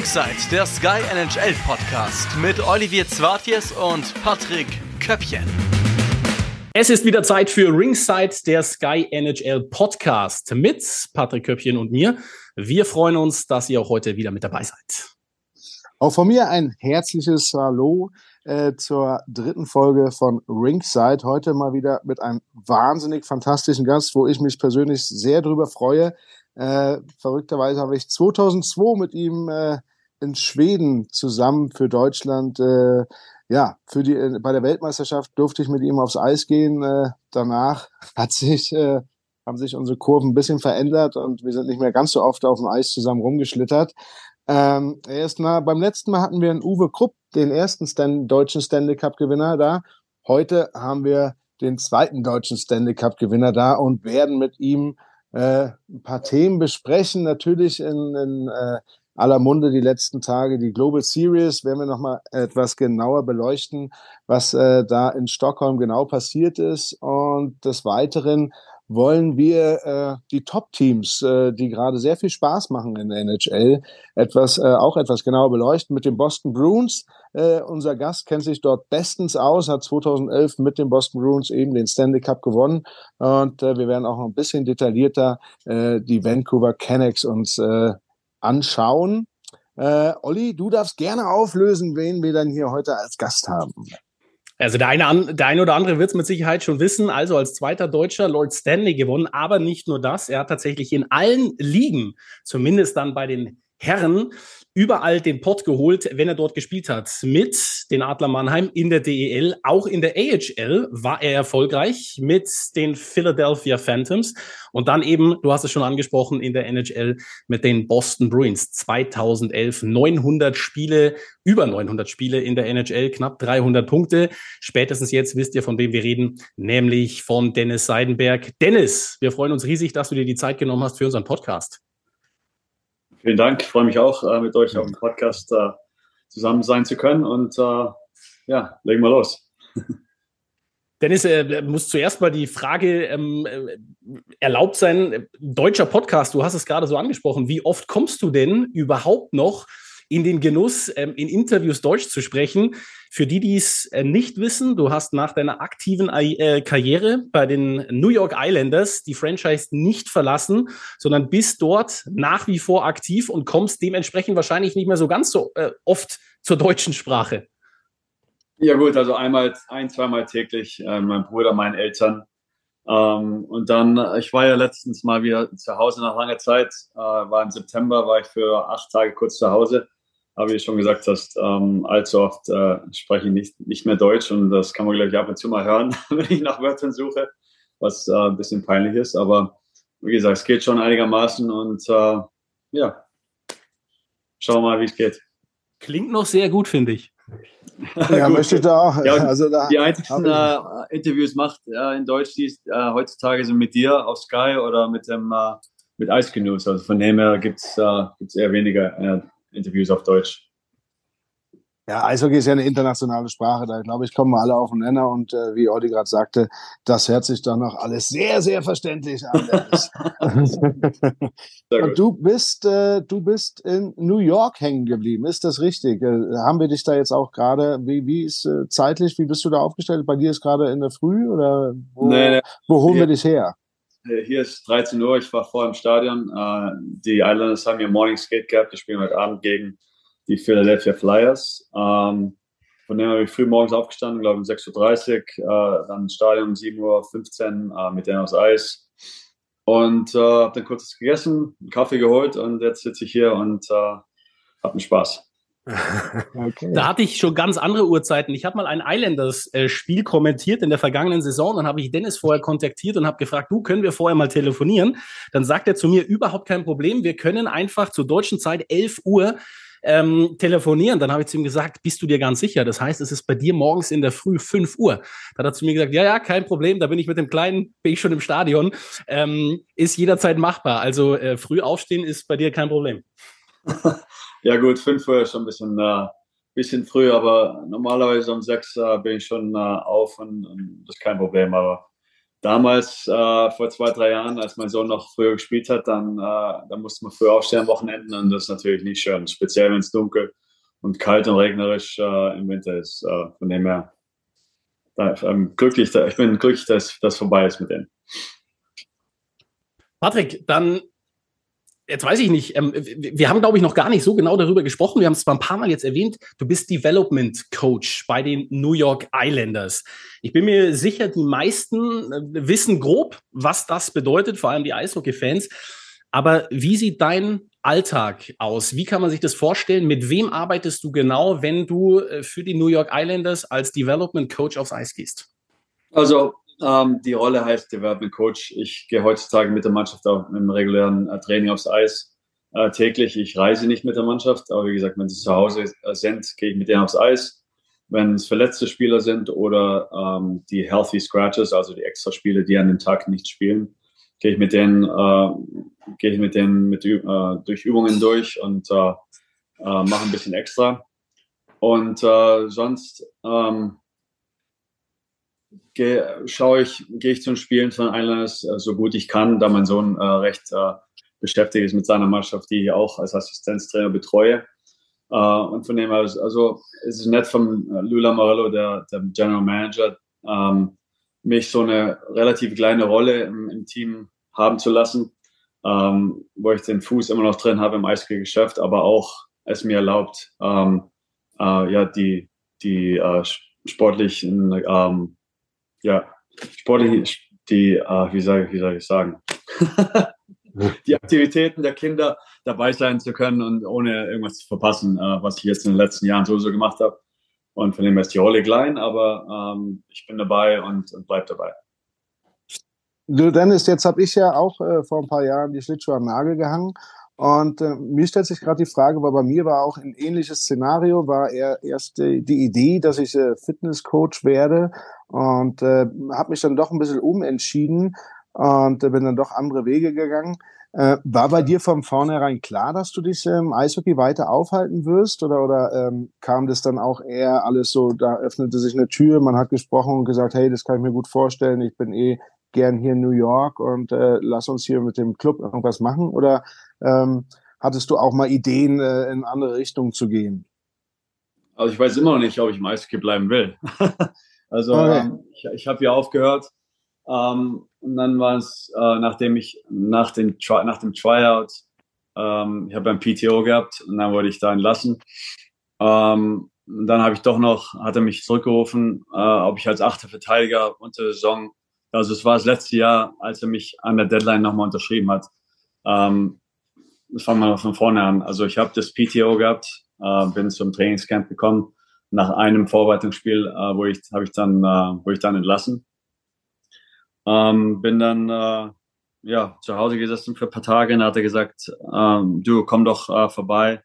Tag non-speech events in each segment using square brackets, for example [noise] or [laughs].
Ringside, der Sky NHL Podcast mit Olivier Zwartjes und Patrick Köppchen. Es ist wieder Zeit für Ringside, der Sky NHL Podcast mit Patrick Köppchen und mir. Wir freuen uns, dass ihr auch heute wieder mit dabei seid. Auch von mir ein herzliches Hallo äh, zur dritten Folge von Ringside. Heute mal wieder mit einem wahnsinnig fantastischen Gast, wo ich mich persönlich sehr drüber freue. Äh, verrückterweise habe ich 2002 mit ihm äh, in Schweden zusammen für Deutschland, äh, ja, für die, äh, bei der Weltmeisterschaft durfte ich mit ihm aufs Eis gehen. Äh, danach hat sich, äh, haben sich unsere Kurven ein bisschen verändert und wir sind nicht mehr ganz so oft auf dem Eis zusammen rumgeschlittert. Ähm, erst mal, beim letzten Mal hatten wir einen Uwe Krupp, den ersten Stan deutschen Stanley Cup Gewinner da. Heute haben wir den zweiten deutschen Stanley Cup Gewinner da und werden mit ihm äh, ein paar Themen besprechen. Natürlich in, in äh, aller Munde die letzten Tage die Global Series. Werden wir nochmal etwas genauer beleuchten, was äh, da in Stockholm genau passiert ist. Und des Weiteren wollen wir äh, die Top-Teams, äh, die gerade sehr viel Spaß machen in der NHL, etwas äh, auch etwas genauer beleuchten mit den Boston Bruins. Äh, unser Gast kennt sich dort bestens aus, hat 2011 mit den Boston Bruins eben den Stanley Cup gewonnen und äh, wir werden auch noch ein bisschen detaillierter äh, die Vancouver Canucks uns äh, anschauen. Äh, Olli, du darfst gerne auflösen, wen wir dann hier heute als Gast haben. Also der eine, der eine oder andere wird es mit Sicherheit schon wissen. Also als zweiter Deutscher Lord Stanley gewonnen. Aber nicht nur das. Er hat tatsächlich in allen Ligen, zumindest dann bei den Herren, überall den Pott geholt, wenn er dort gespielt hat. Mit den Adler Mannheim in der DEL, auch in der AHL war er erfolgreich mit den Philadelphia Phantoms und dann eben, du hast es schon angesprochen, in der NHL mit den Boston Bruins 2011 900 Spiele, über 900 Spiele in der NHL, knapp 300 Punkte. Spätestens jetzt wisst ihr, von wem wir reden, nämlich von Dennis Seidenberg. Dennis, wir freuen uns riesig, dass du dir die Zeit genommen hast für unseren Podcast. Vielen Dank. Ich freue mich auch, äh, mit euch auf dem Podcast äh, zusammen sein zu können. Und äh, ja, legen wir los. Dennis, äh, muss zuerst mal die Frage ähm, erlaubt sein, deutscher Podcast, du hast es gerade so angesprochen, wie oft kommst du denn überhaupt noch in den Genuss, ähm, in Interviews Deutsch zu sprechen. Für die, die es äh, nicht wissen, du hast nach deiner aktiven äh, Karriere bei den New York Islanders die Franchise nicht verlassen, sondern bist dort nach wie vor aktiv und kommst dementsprechend wahrscheinlich nicht mehr so ganz so äh, oft zur deutschen Sprache. Ja gut, also einmal, ein, zweimal täglich, mein Bruder, meinen Eltern. Ähm, und dann, ich war ja letztens mal wieder zu Hause nach langer Zeit, äh, war im September, war ich für acht Tage kurz zu Hause aber wie du schon gesagt hast, ähm, allzu oft äh, spreche ich nicht, nicht mehr Deutsch und das kann man, glaube ich, ab und zu mal hören, [laughs] wenn ich nach Wörtern suche, was äh, ein bisschen peinlich ist. Aber wie gesagt, es geht schon einigermaßen und äh, ja, schauen wir mal, wie es geht. Klingt noch sehr gut, finde ich. [laughs] Ja, möchte ich da auch. Ja, also da die einzigen äh, Interviews macht äh, in Deutsch, die ist, äh, heutzutage sind mit dir auf Sky oder mit dem äh, mit Ice Canoes. Also von dem her gibt es äh, eher weniger äh, Interviews auf Deutsch. Ja, Eishockey ist ja eine internationale Sprache, da glaube ich, kommen wir alle auf den Nenner und äh, wie Olli gerade sagte, das hört sich doch noch alles sehr, sehr verständlich an. [laughs] [laughs] und du bist, äh, du bist in New York hängen geblieben, ist das richtig? Äh, haben wir dich da jetzt auch gerade, wie, wie ist äh, zeitlich, wie bist du da aufgestellt? Bei dir ist gerade in der Früh oder wo, nee, nee. wo holen wir dich her? Äh, hier ist 13 Uhr, ich war vor im Stadion. Äh, die Islanders haben ihr Morning Skate gehabt. Die spielen heute Abend gegen die Philadelphia Flyers. Ähm, von dem habe ich früh morgens aufgestanden, glaube ich um 6.30 Uhr, äh, dann Stadion um 7.15 Uhr mit denen aus Eis. Und habe dann kurz gegessen, einen Kaffee geholt und jetzt sitze ich hier und habe einen Spaß. Okay. Da hatte ich schon ganz andere Uhrzeiten. Ich habe mal ein Islanders-Spiel kommentiert in der vergangenen Saison. Dann habe ich Dennis vorher kontaktiert und habe gefragt, du, können wir vorher mal telefonieren? Dann sagt er zu mir, überhaupt kein Problem. Wir können einfach zur deutschen Zeit 11 Uhr ähm, telefonieren. Dann habe ich zu ihm gesagt, bist du dir ganz sicher? Das heißt, es ist bei dir morgens in der Früh 5 Uhr. Dann hat er zu mir gesagt, ja, ja, kein Problem, da bin ich mit dem Kleinen, bin ich schon im Stadion. Ähm, ist jederzeit machbar. Also äh, früh aufstehen ist bei dir kein Problem. [laughs] Ja gut, 5 Uhr ist schon ein bisschen, äh, bisschen früh, aber normalerweise um 6 äh, bin ich schon äh, auf und, und, das ist kein Problem. Aber damals, äh, vor zwei, drei Jahren, als mein Sohn noch früher gespielt hat, dann, äh, dann musste man früher aufstehen am Wochenenden und das ist natürlich nicht schön, speziell wenn es dunkel und kalt und regnerisch äh, im Winter ist. Äh, von dem her, da, ähm, glücklich, da, ich bin glücklich, dass das vorbei ist mit denen. Patrick, dann jetzt weiß ich nicht, ähm, wir haben, glaube ich, noch gar nicht so genau darüber gesprochen. Wir haben es zwar ein paar Mal jetzt erwähnt, du bist Development Coach bei den New York Islanders. Ich bin mir sicher, die meisten äh, wissen grob, was das bedeutet, vor allem die Eishockey-Fans. Aber wie sieht dein Alltag aus? Wie kann man sich das vorstellen? Mit wem arbeitest du genau, wenn du äh, für die New York Islanders als Development Coach aufs Eis gehst? Also ähm, die Rolle heißt Development Coach. Ich gehe heutzutage mit der Mannschaft auch im regulären äh, Training aufs Eis äh, täglich. Ich reise nicht mit der Mannschaft, aber wie gesagt, wenn sie zu Hause äh, sind, gehe ich mit denen aufs Eis. Wenn es verletzte Spieler sind oder ähm, die Healthy Scratches, also die Extraspiele, die an dem Tag nicht spielen, gehe ich mit denen, äh, gehe ich mit denen mit, äh, durch Übungen durch und äh, mache ein bisschen extra. Und sonst ähm, gehe, schaue ich, gehe ich zu den Spielen von Islanders äh, so gut ich kann, da mein Sohn äh, recht äh, beschäftigt ist mit seiner Mannschaft, die ich auch als Assistenztrainer betreue. Äh, und von dem aus, also es ist nett von äh, Lula Morello, der, der General Manager, ähm, mich so eine relativ kleine Rolle im, im Team haben zu lassen, ähm, wo ich den Fuß immer noch drin habe im Eishockey-Geschäft, aber auch es mir erlaubt, ähm, äh, ja, die, die äh, sportlichen ähm, ja, sportlich, die, äh, wie, sage, wie soll ich sagen, [laughs] die Aktivitäten der Kinder dabei sein zu können und ohne irgendwas zu verpassen, äh, was ich jetzt in den letzten Jahren sowieso gemacht habe. Und von dem her ist die Rolle klein, aber ähm, ich bin dabei und, und bleib dabei. Du, Dennis, jetzt habe ich ja auch äh, vor ein paar Jahren die Schlittschuhe am Nagel gehangen und äh, mir stellt sich gerade die Frage, weil bei mir war auch ein ähnliches Szenario, war eher erst die, die Idee, dass ich äh, Fitnesscoach werde und äh, habe mich dann doch ein bisschen umentschieden und äh, bin dann doch andere Wege gegangen. Äh, war bei dir von vornherein klar, dass du dich im Eishockey weiter aufhalten wirst oder, oder ähm, kam das dann auch eher alles so, da öffnete sich eine Tür, man hat gesprochen und gesagt, hey, das kann ich mir gut vorstellen, ich bin eh gern hier in New York und äh, lass uns hier mit dem Club irgendwas machen? Oder ähm, hattest du auch mal Ideen, äh, in andere Richtungen zu gehen? Also ich weiß immer noch nicht, ob ich im Eishockey bleiben will. [laughs] also okay. ähm, ich, ich habe hier aufgehört ähm, und dann war es, äh, nachdem ich nach dem, nach dem Tryout, ähm, ich habe ein PTO gehabt und dann wurde ich da entlassen. Ähm, und dann habe ich doch noch, hat er mich zurückgerufen, äh, ob ich als achter Verteidiger unter der Saison, also es war das letzte Jahr, als er mich an der Deadline nochmal unterschrieben hat. Ähm, fangen wir mal von vorne an. Also ich habe das PTO gehabt, äh, bin zum Trainingscamp gekommen. Nach einem Vorbereitungsspiel, äh, wo ich habe ich dann, äh, wo ich dann entlassen. Ähm, bin dann äh, ja zu Hause gesessen für ein paar Tage und hat er gesagt, ähm, du komm doch äh, vorbei,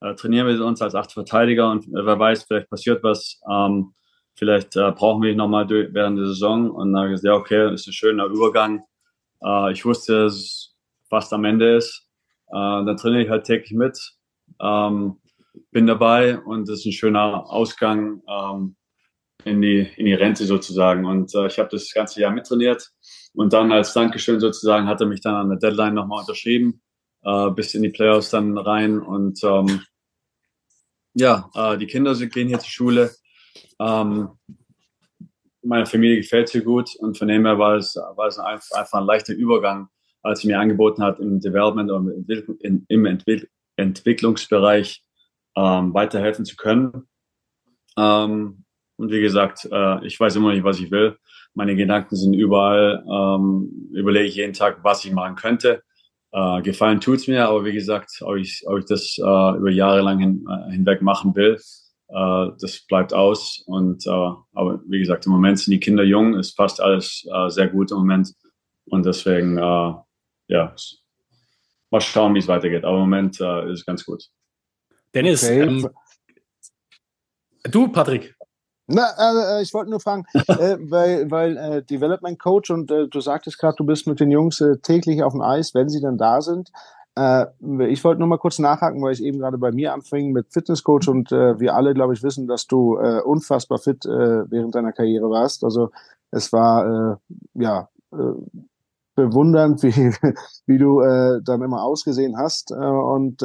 äh, trainieren wir uns als acht Verteidiger und äh, wer weiß, vielleicht passiert was. Ähm, vielleicht äh, brauchen wir dich nochmal während der Saison. Und dann habe ich gesagt, ja, okay, ist ein schöner Übergang. Äh, ich wusste, dass es fast am Ende ist. Äh, dann trainiere ich halt täglich mit, ähm, bin dabei und das ist ein schöner Ausgang ähm, in, die, in die Rente sozusagen. Und äh, ich habe das ganze Jahr mittrainiert und dann als Dankeschön sozusagen hat er mich dann an der Deadline nochmal unterschrieben, äh, bis in die Playoffs dann rein. Und ähm, ja, äh, die Kinder gehen hier zur Schule. Ähm, meiner Familie gefällt es hier gut und von dem her war es, war es einfach, einfach ein leichter Übergang als sie mir angeboten hat, im Development und im Entwick Entwicklungsbereich ähm, weiterhelfen zu können. Ähm, und wie gesagt, äh, ich weiß immer nicht, was ich will. Meine Gedanken sind überall. Ähm, überlege ich jeden Tag, was ich machen könnte. Äh, gefallen tut's mir, aber wie gesagt, ob ich, ob ich das äh, über Jahre lang hin, äh, hinweg machen will, das bleibt aus. Und äh, aber wie gesagt, im Moment sind die Kinder jung, es passt alles äh, sehr gut im Moment. Und deswegen äh, ja, mal schauen, wie es weitergeht. Aber im Moment äh, ist es ganz gut. Dennis, okay. ähm, du, Patrick. Na, äh, ich wollte nur fragen, [laughs] äh, weil, weil äh, Development Coach und äh, du sagtest gerade, du bist mit den Jungs äh, täglich auf dem Eis, wenn sie dann da sind. Äh, ich wollte nur mal kurz nachhaken, weil ich eben gerade bei mir anfing mit Fitnesscoach und äh, wir alle, glaube ich, wissen, dass du äh, unfassbar fit äh, während deiner Karriere warst. Also es war äh, ja äh, bewundernd, [laughs] wie, wie du dann immer ausgesehen hast. Und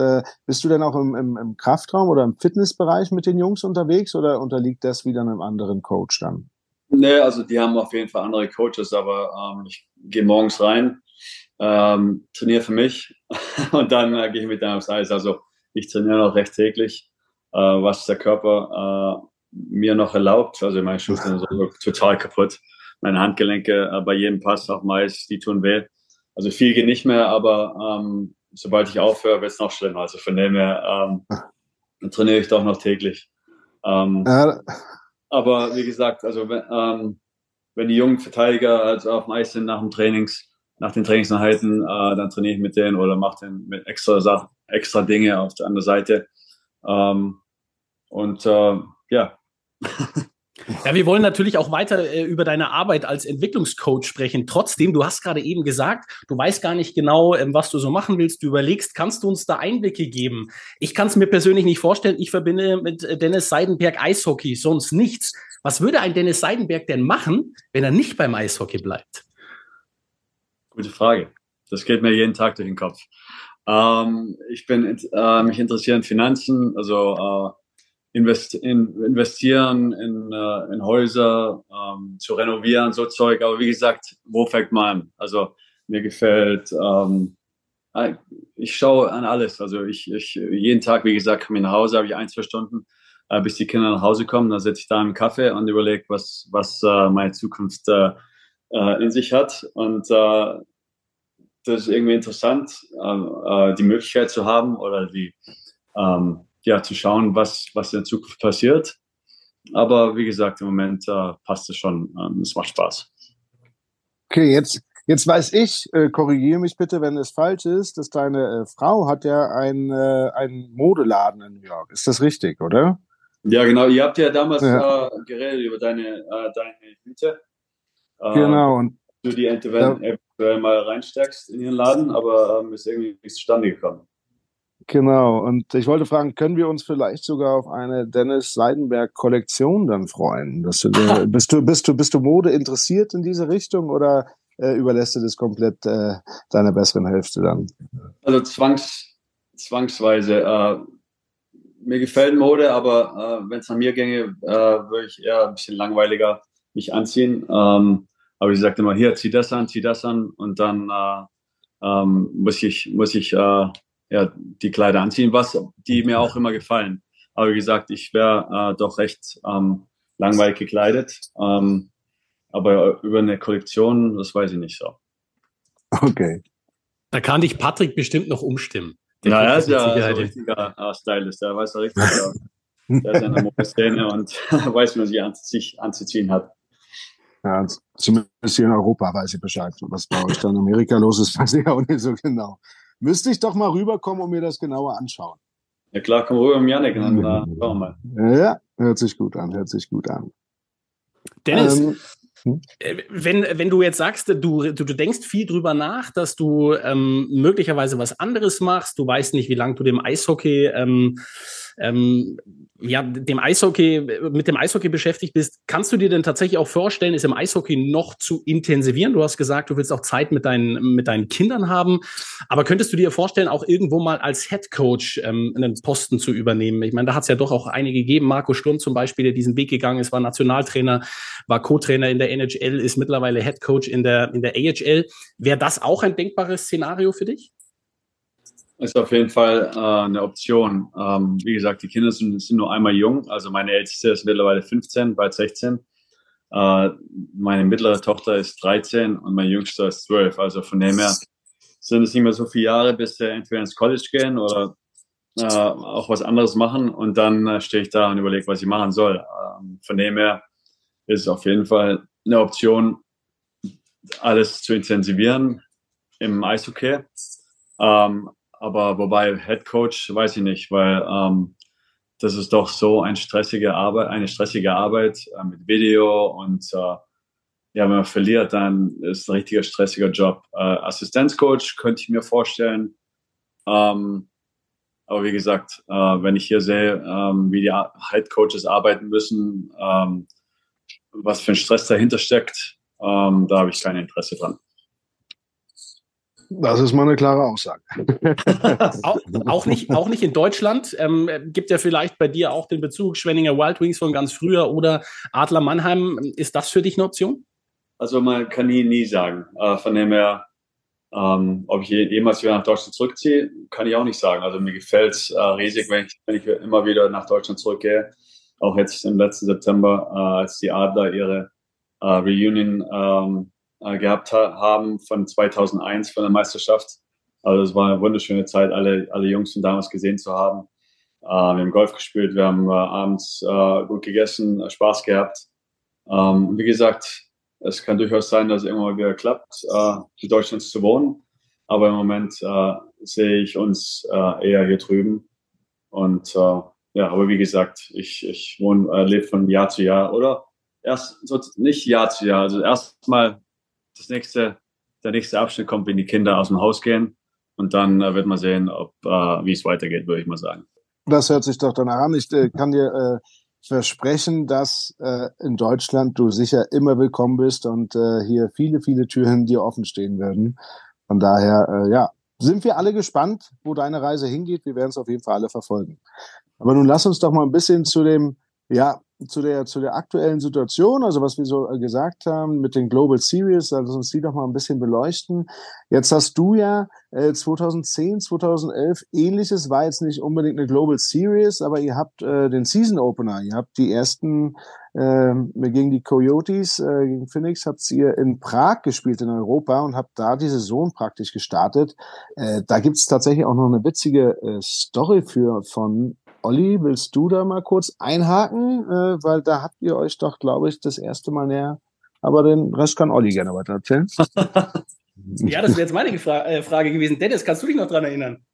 bist du denn auch im, im, im Kraftraum oder im Fitnessbereich mit den Jungs unterwegs oder unterliegt das wieder einem anderen Coach dann? Nee, also die haben auf jeden Fall andere Coaches, aber ähm, ich gehe morgens rein, ähm, trainiere für mich [laughs] und dann äh, gehe ich mit denen aufs Eis. Also ich trainiere noch recht täglich, äh, was der Körper äh, mir noch erlaubt. Also meine Schultern sind so [laughs] total kaputt meine Handgelenke äh, bei jedem Pass auf Mais, die tun weh. Also viel geht nicht mehr, aber ähm, sobald ich aufhöre, wird es noch schlimmer. Also von dem her ähm, trainiere ich doch noch täglich. Ähm. Aber wie gesagt, also ähm, wenn die jungen Verteidiger also auf dem Eis sind nach dem Trainings, nach den Trainingseinheiten, äh, dann trainiere ich mit denen oder mache den mit extra Sachen, extra Dinge auf der anderen Seite. Ähm, und äh, ja. Ja, wir wollen natürlich auch weiter äh, über deine Arbeit als Entwicklungscoach sprechen. Trotzdem, du hast gerade eben gesagt, du weißt gar nicht genau, ähm, was du so machen willst. Du überlegst, kannst du uns da Einblicke geben? Ich kann es mir persönlich nicht vorstellen. Ich verbinde mit äh, Dennis Seidenberg Eishockey, sonst nichts. Was würde ein Dennis Seidenberg denn machen, wenn er nicht beim Eishockey bleibt? Gute Frage. Das geht mir jeden Tag durch den Kopf. Ähm, ich bin, äh, mich interessieren Finanzen, also äh, invest in, investieren in, äh, in Häuser, ähm, zu renovieren, so Zeug. Aber wie gesagt, wo fängt man an? Also mir gefällt, ähm, äh, ich schaue an alles. Also ich, ich jeden Tag, wie gesagt, komme ich nach Hause, habe ich ein, zwei Stunden, äh, bis die Kinder nach Hause kommen. Dann setze ich da einen Kaffee und überlege, was, was äh, meine Zukunft äh, äh, in sich hat. Und äh, das ist irgendwie interessant, äh, äh, die Möglichkeit zu haben oder die ähm, ja, zu schauen, was, was in Zukunft passiert. Aber wie gesagt, im Moment äh, passt es schon. Ähm, es macht Spaß. Okay, jetzt, jetzt weiß ich, äh, korrigiere mich bitte, wenn es falsch ist, dass deine äh, Frau hat ja einen, äh, einen Modeladen in New York. Ist das richtig, oder? Ja, genau. Ihr habt ja damals ja. Äh, geredet über deine, deine Hüte. Äh, genau. Und du die eventuell ja. mal reinsteckst in ihren Laden, aber ähm, ist irgendwie nicht zustande gekommen. Genau, und ich wollte fragen, können wir uns vielleicht sogar auf eine Dennis Seidenberg-Kollektion dann freuen? Du, [laughs] bist, du, bist, du, bist du Mode interessiert in diese Richtung oder äh, überlässt du das komplett äh, deiner besseren Hälfte dann? Also zwangs, zwangsweise. Äh, mir gefällt Mode, aber äh, wenn es an mir ginge, äh, würde ich eher ein bisschen langweiliger mich anziehen. Ähm, aber ich sagte immer, hier, zieh das an, zieh das an und dann äh, ähm, muss ich, muss ich äh, ja, die Kleider anziehen, was die mir auch immer gefallen. Aber wie gesagt, ich wäre äh, doch recht ähm, langweilig gekleidet. Ähm, aber über eine Kollektion, das weiß ich nicht so. Okay. Da kann dich Patrick bestimmt noch umstimmen. Der ja, er ist ja so ein richtiger äh, Stylist. Der weiß ja richtig, der, der ist eine Modeszene und [laughs] weiß, wie man sich anzuziehen hat. Ja, zumindest hier in Europa weiß ich Bescheid. Was bei euch dann in Amerika los ist, [laughs] weiß ich auch nicht so genau. Müsste ich doch mal rüberkommen und mir das genauer anschauen. Ja klar, komm rüber mit Janik, dann äh, schauen wir mal. Ja, hört sich gut an, hört sich gut an. Dennis, ähm, hm? äh, wenn, wenn du jetzt sagst, du, du, du denkst viel drüber nach, dass du ähm, möglicherweise was anderes machst, du weißt nicht, wie lange du dem Eishockey ähm, ähm, ja, dem Eishockey, mit dem Eishockey beschäftigt bist, kannst du dir denn tatsächlich auch vorstellen, es im Eishockey noch zu intensivieren? Du hast gesagt, du willst auch Zeit mit deinen, mit deinen Kindern haben. Aber könntest du dir vorstellen, auch irgendwo mal als Head Coach ähm, einen Posten zu übernehmen? Ich meine, da hat es ja doch auch einige gegeben. Marco Sturm zum Beispiel, der diesen Weg gegangen ist, war Nationaltrainer, war Co-Trainer in der NHL, ist mittlerweile Head Coach in der, in der AHL. Wäre das auch ein denkbares Szenario für dich? Ist auf jeden Fall äh, eine Option. Ähm, wie gesagt, die Kinder sind, sind, nur einmal jung. Also meine älteste ist mittlerweile 15, bald 16. Äh, meine mittlere Tochter ist 13 und mein jüngster ist 12. Also von dem her sind es nicht mehr so viele Jahre, bis sie entweder ins College gehen oder äh, auch was anderes machen. Und dann äh, stehe ich da und überlege, was ich machen soll. Ähm, von dem her ist es auf jeden Fall eine Option, alles zu intensivieren im Eishockey. Ähm, aber wobei Head Coach weiß ich nicht, weil ähm, das ist doch so eine stressige Arbeit, eine stressige Arbeit äh, mit Video und äh, ja, wenn man verliert, dann ist es ein richtiger stressiger Job. Äh, Assistenzcoach könnte ich mir vorstellen. Ähm, aber wie gesagt, äh, wenn ich hier sehe, ähm, wie die Head Coaches arbeiten müssen, ähm, was für ein Stress dahinter steckt, ähm, da habe ich kein Interesse dran. Das ist mal eine klare Aussage. [laughs] auch, auch, nicht, auch nicht in Deutschland. Ähm, gibt ja vielleicht bei dir auch den Bezug Schwenninger Wild Wings von ganz früher oder Adler Mannheim. Ist das für dich eine Option? Also man kann nie, nie sagen. Äh, von dem her, ähm, ob ich jemals wieder nach Deutschland zurückziehe, kann ich auch nicht sagen. Also mir gefällt es äh, riesig, wenn ich, wenn ich immer wieder nach Deutschland zurückgehe. Auch jetzt im letzten September, äh, als die Adler ihre äh, Reunion ähm, äh, gehabt ha haben von 2001 von der Meisterschaft. Also es war eine wunderschöne Zeit, alle, alle Jungs von damals gesehen zu haben. Äh, wir haben Golf gespielt, wir haben äh, abends äh, gut gegessen, äh, Spaß gehabt. Ähm, wie gesagt, es kann durchaus sein, dass es irgendwann wieder klappt, äh, in Deutschland zu wohnen. Aber im Moment äh, sehe ich uns äh, eher hier drüben. Und äh, ja, aber wie gesagt, ich, ich wohne, äh, lebe von Jahr zu Jahr oder erst nicht Jahr zu Jahr. Also erstmal das nächste, der nächste Abschnitt kommt, wenn die Kinder aus dem Haus gehen. Und dann äh, wird man sehen, ob äh, wie es weitergeht, würde ich mal sagen. Das hört sich doch danach an. Ich äh, kann dir äh, versprechen, dass äh, in Deutschland du sicher immer willkommen bist und äh, hier viele, viele Türen dir offen stehen werden. Von daher, ja, sind wir alle gespannt, wo deine Reise hingeht. Wir werden es auf jeden Fall alle verfolgen. Aber nun lass uns doch mal ein bisschen zu dem ja, zu der, zu der aktuellen Situation, also was wir so äh, gesagt haben mit den Global Series, also uns die doch mal ein bisschen beleuchten. Jetzt hast du ja äh, 2010, 2011 ähnliches, war jetzt nicht unbedingt eine Global Series, aber ihr habt äh, den Season Opener, ihr habt die ersten äh, gegen die Coyotes, äh, gegen Phoenix, habt ihr in Prag gespielt in Europa und habt da die Saison praktisch gestartet. Äh, da gibt's tatsächlich auch noch eine witzige äh, Story für von Olli, willst du da mal kurz einhaken? Äh, weil da habt ihr euch doch, glaube ich, das erste Mal näher. Aber den Rest kann Olli gerne weiter erzählen. [laughs] ja, das wäre jetzt meine Fra äh, Frage gewesen. Dennis, kannst du dich noch dran erinnern?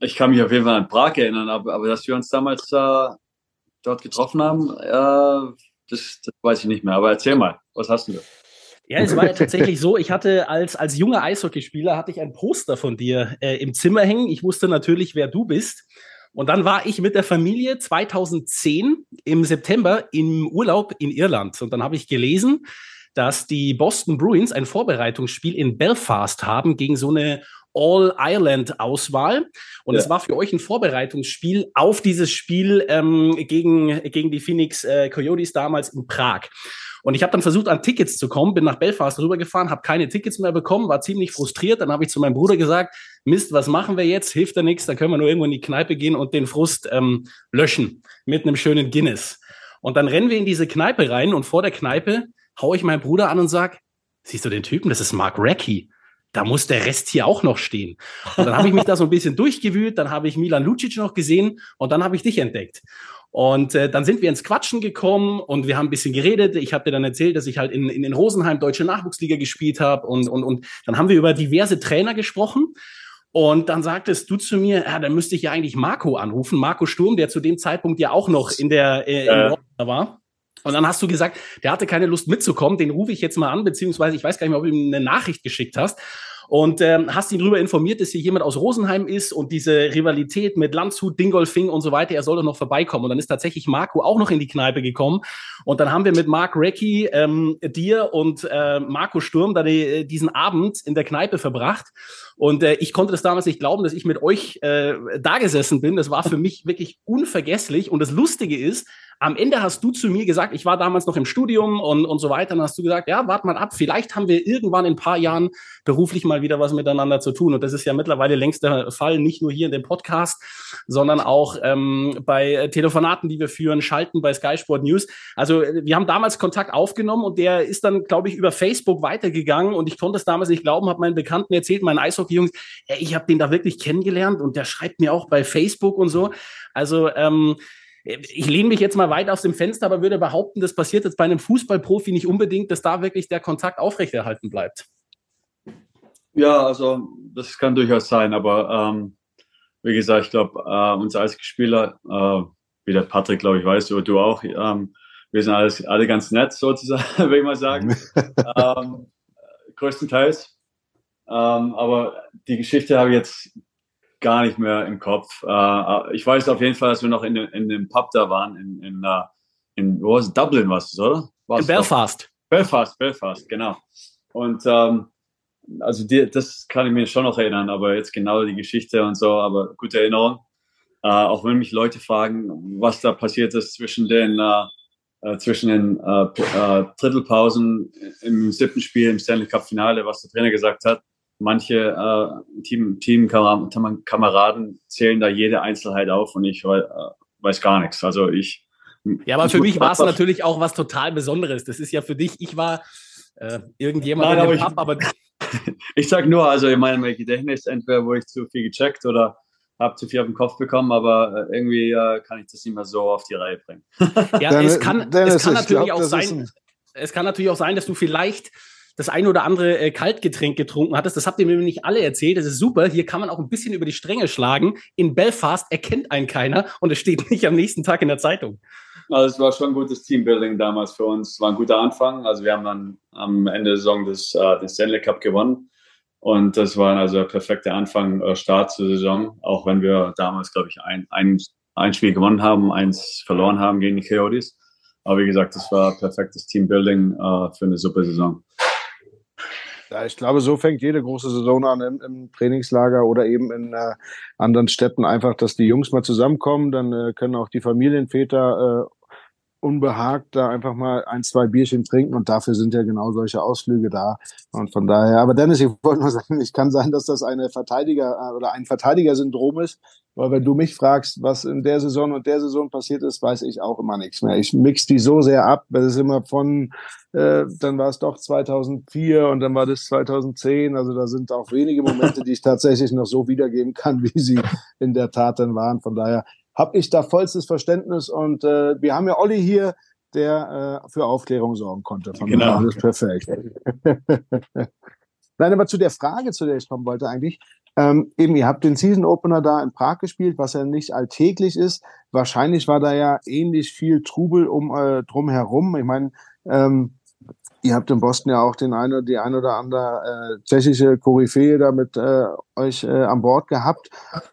Ich kann mich auf jeden Fall an Prag erinnern, aber, aber dass wir uns damals äh, dort getroffen haben, äh, das, das weiß ich nicht mehr. Aber erzähl mal, was hast du da? Ja, es war ja tatsächlich so, ich hatte als, als junger Eishockeyspieler hatte ich ein Poster von dir äh, im Zimmer hängen. Ich wusste natürlich, wer du bist. Und dann war ich mit der Familie 2010 im September im Urlaub in Irland. Und dann habe ich gelesen, dass die Boston Bruins ein Vorbereitungsspiel in Belfast haben gegen so eine All-Ireland-Auswahl. Und es war für euch ein Vorbereitungsspiel auf dieses Spiel ähm, gegen, gegen die Phoenix äh, Coyotes damals in Prag. Und ich habe dann versucht, an Tickets zu kommen, bin nach Belfast rübergefahren, habe keine Tickets mehr bekommen, war ziemlich frustriert. Dann habe ich zu meinem Bruder gesagt, Mist, was machen wir jetzt? Hilft da nichts, dann können wir nur irgendwo in die Kneipe gehen und den Frust ähm, löschen mit einem schönen Guinness. Und dann rennen wir in diese Kneipe rein und vor der Kneipe haue ich meinen Bruder an und sag, siehst du den Typen? Das ist Mark Recchi da muss der Rest hier auch noch stehen. Und dann habe ich mich da so ein bisschen durchgewühlt, dann habe ich Milan Lucic noch gesehen und dann habe ich dich entdeckt. Und äh, dann sind wir ins Quatschen gekommen und wir haben ein bisschen geredet. Ich habe dir dann erzählt, dass ich halt in, in, in Rosenheim deutsche Nachwuchsliga gespielt habe und, und, und dann haben wir über diverse Trainer gesprochen. Und dann sagtest du zu mir, ja, dann müsste ich ja eigentlich Marco anrufen, Marco Sturm, der zu dem Zeitpunkt ja auch noch in der äh, in äh. war. Und dann hast du gesagt, der hatte keine Lust mitzukommen, den rufe ich jetzt mal an, beziehungsweise ich weiß gar nicht mehr, ob du ihm eine Nachricht geschickt hast und ähm, hast ihn darüber informiert, dass hier jemand aus Rosenheim ist und diese Rivalität mit Landshut, Dingolfing und so weiter, er soll doch noch vorbeikommen. Und dann ist tatsächlich Marco auch noch in die Kneipe gekommen. Und dann haben wir mit Mark Recki, ähm, dir und äh, Marco Sturm da die, diesen Abend in der Kneipe verbracht. Und äh, ich konnte das damals nicht glauben, dass ich mit euch äh, da gesessen bin. Das war für mich wirklich unvergesslich. Und das Lustige ist, am Ende hast du zu mir gesagt, ich war damals noch im Studium und, und so weiter, dann hast du gesagt, ja, warte mal ab, vielleicht haben wir irgendwann in ein paar Jahren beruflich mal wieder was miteinander zu tun. Und das ist ja mittlerweile längst der Fall, nicht nur hier in dem Podcast, sondern auch ähm, bei Telefonaten, die wir führen, Schalten bei Sky Sport News. Also wir haben damals Kontakt aufgenommen und der ist dann, glaube ich, über Facebook weitergegangen und ich konnte es damals nicht glauben, habe meinen Bekannten erzählt, meinen Eishockey-Jungs, ich habe den da wirklich kennengelernt und der schreibt mir auch bei Facebook und so. Also ähm, ich lehne mich jetzt mal weit aus dem Fenster, aber würde behaupten, das passiert jetzt bei einem Fußballprofi nicht unbedingt, dass da wirklich der Kontakt aufrechterhalten bleibt. Ja, also das kann durchaus sein, aber ähm, wie gesagt, ich glaube, äh, uns als Spieler, äh, wie der Patrick, glaube ich, weiß, oder du auch, ähm, wir sind alles, alle ganz nett sozusagen, [laughs] würde ich mal sagen. [laughs] ähm, größtenteils. Ähm, aber die Geschichte habe ich jetzt gar nicht mehr im Kopf. Äh, ich weiß auf jeden Fall, dass wir noch in, in dem Pub da waren, in, in, uh, in wo was Dublin was, oder? War's in Belfast. Belfast, Belfast, genau. Und ähm, also die, das kann ich mir schon noch erinnern, aber jetzt genau die Geschichte und so, aber gute Erinnerung. Äh, auch wenn mich Leute fragen, was da passiert ist zwischen den, äh, äh zwischen den äh, äh, Drittelpausen im siebten Spiel im Stanley Cup Finale, was der Trainer gesagt hat. Manche äh, Team, Teamkameraden zählen da jede Einzelheit auf und ich weiß gar nichts. Also ich. Ja, aber für mich war es natürlich auch was total Besonderes. Das ist ja für dich, ich war äh, irgendjemand Nein, aber, Pub, aber [laughs] ich sag nur, also in meinem Gedächtnis, entweder wurde ich zu viel gecheckt oder habe zu viel auf den Kopf bekommen, aber äh, irgendwie äh, kann ich das nicht mehr so auf die Reihe bringen. ja, es kann, es kann natürlich glaub, auch sein, es kann natürlich auch sein, dass du vielleicht das ein oder andere äh, Kaltgetränk getrunken hattest. Das habt ihr mir nicht alle erzählt. Das ist super. Hier kann man auch ein bisschen über die Stränge schlagen. In Belfast erkennt einen keiner und es steht [laughs] nicht am nächsten Tag in der Zeitung. Also es war schon ein gutes Teambuilding damals für uns. Es war ein guter Anfang. Also wir haben dann am Ende der Saison das, äh, den Stanley Cup gewonnen. Und das war also ein perfekter Anfang, äh, Start zur Saison, auch wenn wir damals, glaube ich, ein, ein, ein Spiel gewonnen haben, eins verloren haben gegen die Coyotes. Aber wie gesagt, das war perfektes Teambuilding äh, für eine super Saison. Ja, ich glaube, so fängt jede große Saison an im, im Trainingslager oder eben in äh, anderen Städten einfach, dass die Jungs mal zusammenkommen, dann äh, können auch die Familienväter äh, unbehagt da einfach mal ein, zwei Bierchen trinken und dafür sind ja genau solche Ausflüge da. Und von daher, aber Dennis, ich wollte nur sagen, ich kann sein, dass das eine Verteidiger äh, oder ein Verteidigersyndrom ist, weil wenn du mich fragst, was in der Saison und der Saison passiert ist, weiß ich auch immer nichts mehr. Ich mix die so sehr ab, weil es immer von, äh, dann war es doch 2004 und dann war das 2010. Also da sind auch wenige Momente, die ich tatsächlich noch so wiedergeben kann, [laughs] wie sie in der Tat dann waren. Von daher habe ich da vollstes Verständnis und äh, wir haben ja Olli hier, der äh, für Aufklärung sorgen konnte. Von genau. Alles perfekt. [laughs] Nein, aber zu der Frage, zu der ich kommen wollte eigentlich, ähm, eben, ihr habt den Season Opener da in Prag gespielt, was ja nicht alltäglich ist. Wahrscheinlich war da ja ähnlich viel Trubel um äh, drum herum. Ich meine, ähm, Ihr habt in Boston ja auch den eine, die ein oder andere äh, tschechische Koryphäe da mit äh, euch äh, an Bord gehabt.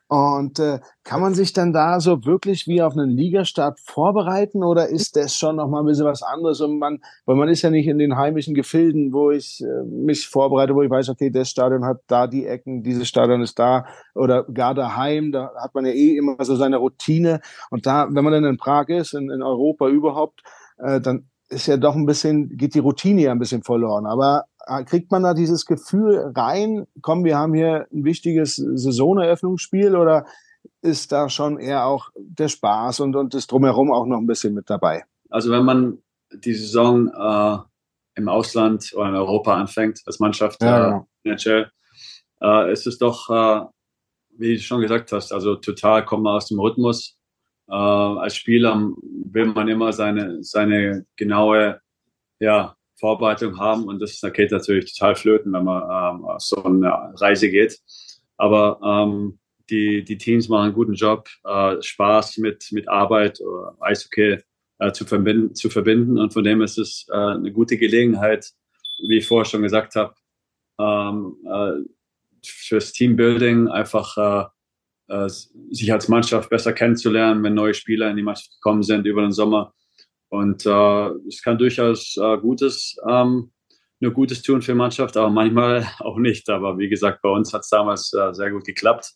Und äh, kann man sich dann da so wirklich wie auf einen Ligastart vorbereiten oder ist das schon noch mal ein bisschen was anderes? Und man, weil man ist ja nicht in den heimischen Gefilden, wo ich äh, mich vorbereite, wo ich weiß, okay, das Stadion hat da die Ecken, dieses Stadion ist da oder gar daheim, da hat man ja eh immer so seine Routine. Und da, wenn man dann in Prag ist, in, in Europa überhaupt, äh, dann ist ja doch ein bisschen, geht die Routine ja ein bisschen verloren. Aber äh, kriegt man da dieses Gefühl rein, komm, wir haben hier ein wichtiges Saisoneröffnungsspiel oder ist da schon eher auch der Spaß und, und das Drumherum auch noch ein bisschen mit dabei? Also wenn man die Saison äh, im Ausland oder in Europa anfängt als Mannschaft, ja, äh, genau. äh, ist es doch, äh, wie du schon gesagt hast, also total kommen aus dem Rhythmus äh, als Spieler will man immer seine, seine genaue ja, Vorbereitung haben und das geht natürlich total flöten, wenn man ähm, auf so eine Reise geht. Aber ähm, die, die Teams machen einen guten Job, äh, Spaß mit, mit Arbeit oder Eishockey äh, zu, verbinden, zu verbinden und von dem ist es äh, eine gute Gelegenheit, wie ich vorher schon gesagt habe, ähm, äh, fürs Teambuilding einfach äh, sich als Mannschaft besser kennenzulernen, wenn neue Spieler in die Mannschaft gekommen sind über den Sommer. Und äh, es kann durchaus äh, Gutes, ähm, nur Gutes tun für die Mannschaft, aber manchmal [laughs] auch nicht. Aber wie gesagt, bei uns hat es damals äh, sehr gut geklappt.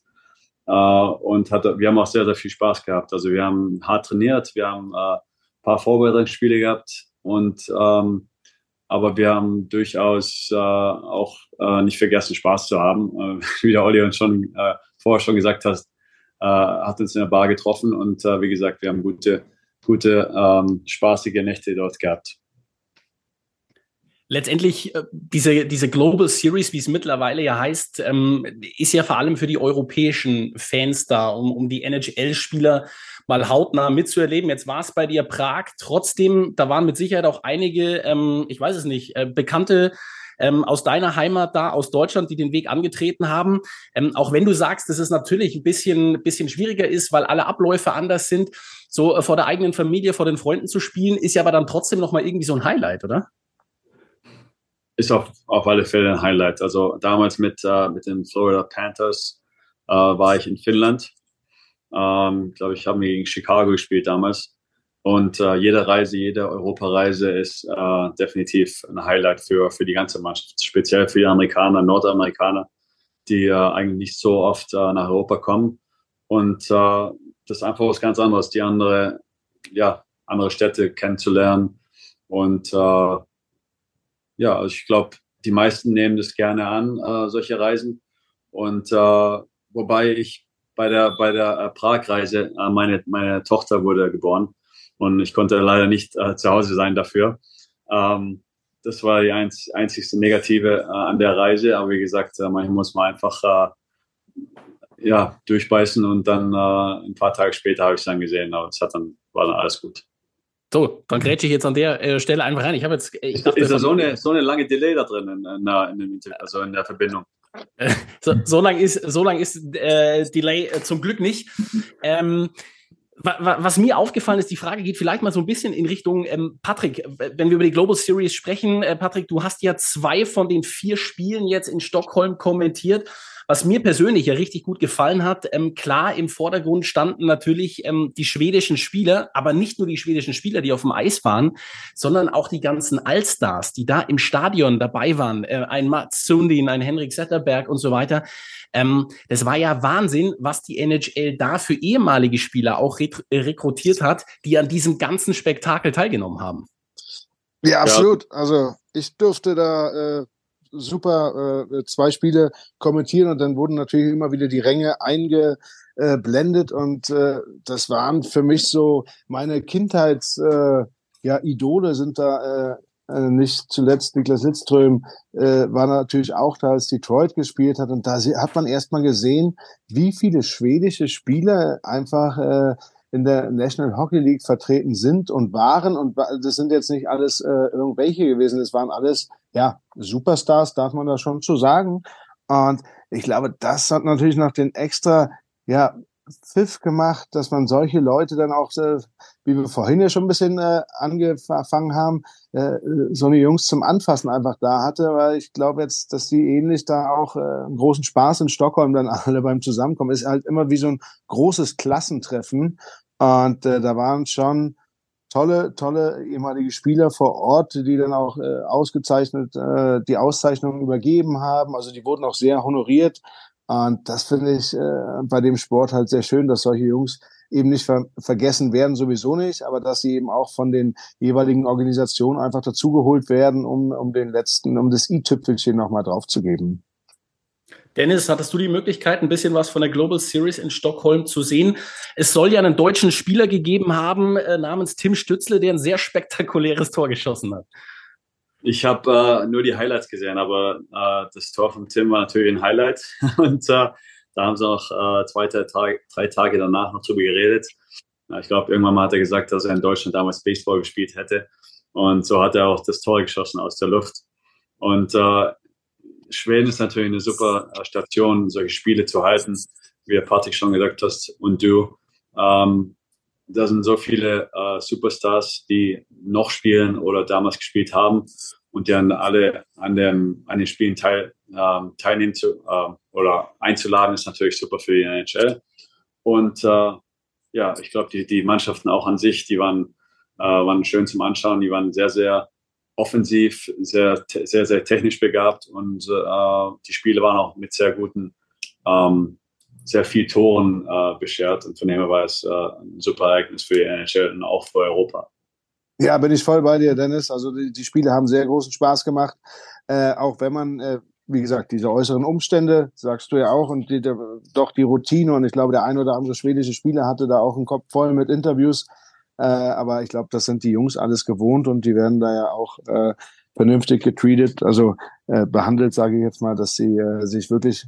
Äh, und hat, wir haben auch sehr, sehr viel Spaß gehabt. Also wir haben hart trainiert, wir haben äh, ein paar Vorbereitungsspiele gehabt und ähm, aber wir haben durchaus äh, auch nicht vergessen, Spaß zu haben. Wie der Olli uns schon vorher schon gesagt hast, äh, hat uns in der Bar getroffen und äh, wie gesagt, wir haben gute, gute, ähm, spaßige Nächte dort gehabt. Letztendlich, äh, diese, diese Global Series, wie es mittlerweile ja heißt, ähm, ist ja vor allem für die europäischen Fans da, um, um die NHL-Spieler mal hautnah mitzuerleben. Jetzt war es bei dir Prag. Trotzdem, da waren mit Sicherheit auch einige, ähm, ich weiß es nicht, äh, bekannte ähm, aus deiner Heimat da, aus Deutschland, die den Weg angetreten haben. Ähm, auch wenn du sagst, dass es natürlich ein bisschen, bisschen schwieriger ist, weil alle Abläufe anders sind, so äh, vor der eigenen Familie, vor den Freunden zu spielen, ist ja aber dann trotzdem nochmal irgendwie so ein Highlight, oder? Ist auf, auf alle Fälle ein Highlight. Also damals mit, äh, mit den Florida Panthers äh, war ich in Finnland. Ähm, glaube ich, haben wir gegen Chicago gespielt damals. Und äh, jede Reise, jede Europareise ist äh, definitiv ein Highlight für, für die ganze Mannschaft, speziell für die Amerikaner, Nordamerikaner, die äh, eigentlich nicht so oft äh, nach Europa kommen. Und äh, das ist einfach was ganz anderes, die andere, ja, andere Städte kennenzulernen. Und äh, ja, also ich glaube, die meisten nehmen das gerne an, solche Reisen. Und wobei ich bei der, bei der Prag-Reise, meine, meine Tochter wurde geboren und ich konnte leider nicht äh, zu Hause sein dafür. Ähm, das war die einz einzigste Negative äh, an der Reise. Aber wie gesagt, äh, manchmal muss man einfach äh, ja, durchbeißen und dann äh, ein paar Tage später habe ich es dann gesehen. Aber es hat dann, war dann alles gut. So, dann grätsche ich jetzt an der äh, Stelle einfach rein. Ich habe jetzt. Ich dachte, ist da so eine, so eine lange Delay da drin in, in, in, in, also in der Verbindung? [laughs] so, so lang ist, so lang ist äh, Delay äh, zum Glück nicht. Ähm, was mir aufgefallen ist, die Frage geht vielleicht mal so ein bisschen in Richtung ähm, Patrick. Wenn wir über die Global Series sprechen, äh, Patrick, du hast ja zwei von den vier Spielen jetzt in Stockholm kommentiert. Was mir persönlich ja richtig gut gefallen hat, ähm, klar im Vordergrund standen natürlich ähm, die schwedischen Spieler, aber nicht nur die schwedischen Spieler, die auf dem Eis waren, sondern auch die ganzen Allstars, die da im Stadion dabei waren. Äh, ein Mats Sundin, ein Henrik Zetterberg und so weiter. Ähm, das war ja Wahnsinn, was die NHL da für ehemalige Spieler auch rekrutiert hat, die an diesem ganzen Spektakel teilgenommen haben. Ja, absolut. Ja. Also ich durfte da äh, super äh, zwei Spiele kommentieren und dann wurden natürlich immer wieder die Ränge eingeblendet und äh, das waren für mich so meine Kindheits äh, ja, Idole sind da äh, äh nicht zuletzt Niklas Lidström äh, war natürlich auch da, als Detroit gespielt hat. Und da hat man erst mal gesehen, wie viele schwedische Spieler einfach äh, in der National Hockey League vertreten sind und waren. Und das sind jetzt nicht alles äh, irgendwelche gewesen, das waren alles, ja, Superstars, darf man da schon zu sagen. Und ich glaube, das hat natürlich noch den extra, ja, Pfiff gemacht, dass man solche Leute dann auch, äh, wie wir vorhin ja schon ein bisschen äh, angefangen haben, äh, so eine Jungs zum Anfassen einfach da hatte, weil ich glaube jetzt, dass die ähnlich da auch äh, einen großen Spaß in Stockholm dann [laughs] alle beim Zusammenkommen ist halt immer wie so ein großes Klassentreffen und äh, da waren schon tolle, tolle ehemalige Spieler vor Ort, die dann auch äh, ausgezeichnet äh, die Auszeichnungen übergeben haben. Also die wurden auch sehr honoriert. Und das finde ich äh, bei dem Sport halt sehr schön, dass solche Jungs eben nicht ver vergessen werden, sowieso nicht, aber dass sie eben auch von den jeweiligen Organisationen einfach dazugeholt werden, um, um den letzten, um das i-Tüpfelchen nochmal draufzugeben. Dennis, hattest du die Möglichkeit, ein bisschen was von der Global Series in Stockholm zu sehen? Es soll ja einen deutschen Spieler gegeben haben äh, namens Tim Stützle, der ein sehr spektakuläres Tor geschossen hat. Ich habe äh, nur die Highlights gesehen, aber äh, das Tor von Tim war natürlich ein Highlight. [laughs] Und äh, da haben sie noch äh, zwei, drei Tage, danach noch drüber geredet. ich glaube, irgendwann mal hat er gesagt, dass er in Deutschland damals Baseball gespielt hätte. Und so hat er auch das Tor geschossen aus der Luft. Und äh, Schweden ist natürlich eine super äh, Station, solche Spiele zu halten, wie Patrick schon gesagt hast und du. Ähm, da sind so viele äh, Superstars, die noch spielen oder damals gespielt haben und dann alle an, dem, an den Spielen teil, äh, teilnehmen zu, äh, oder einzuladen, ist natürlich super für die NHL. Und äh, ja, ich glaube, die, die Mannschaften auch an sich, die waren, äh, waren schön zum Anschauen, die waren sehr, sehr offensiv, sehr, sehr, sehr technisch begabt und äh, die Spiele waren auch mit sehr guten, ähm, sehr viel Toren äh, beschert und von dem her war es äh, ein super Ereignis für die NHL und auch für Europa. Ja, bin ich voll bei dir, Dennis. Also die, die Spiele haben sehr großen Spaß gemacht, äh, auch wenn man äh, wie gesagt, diese äußeren Umstände, sagst du ja auch, und die, der, doch die Routine. Und ich glaube, der ein oder andere schwedische Spieler hatte da auch einen Kopf voll mit Interviews. Äh, aber ich glaube, das sind die Jungs alles gewohnt und die werden da ja auch äh, vernünftig getreated, also äh, behandelt, sage ich jetzt mal, dass sie äh, sich wirklich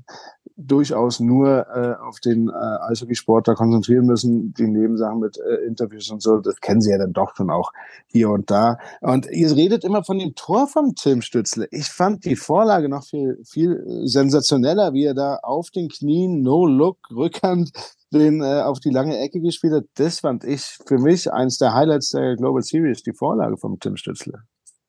durchaus nur äh, auf den äh, Eishockeysport da konzentrieren müssen, die Nebensachen mit äh, Interviews und so, das kennen sie ja dann doch schon auch hier und da. Und ihr redet immer von dem Tor von Tim Stützle. Ich fand die Vorlage noch viel, viel sensationeller, wie er da auf den Knien, no look, Rückhand den äh, auf die lange Ecke gespielt hat. Das fand ich für mich eines der Highlights der Global Series, die Vorlage von Tim Stützle.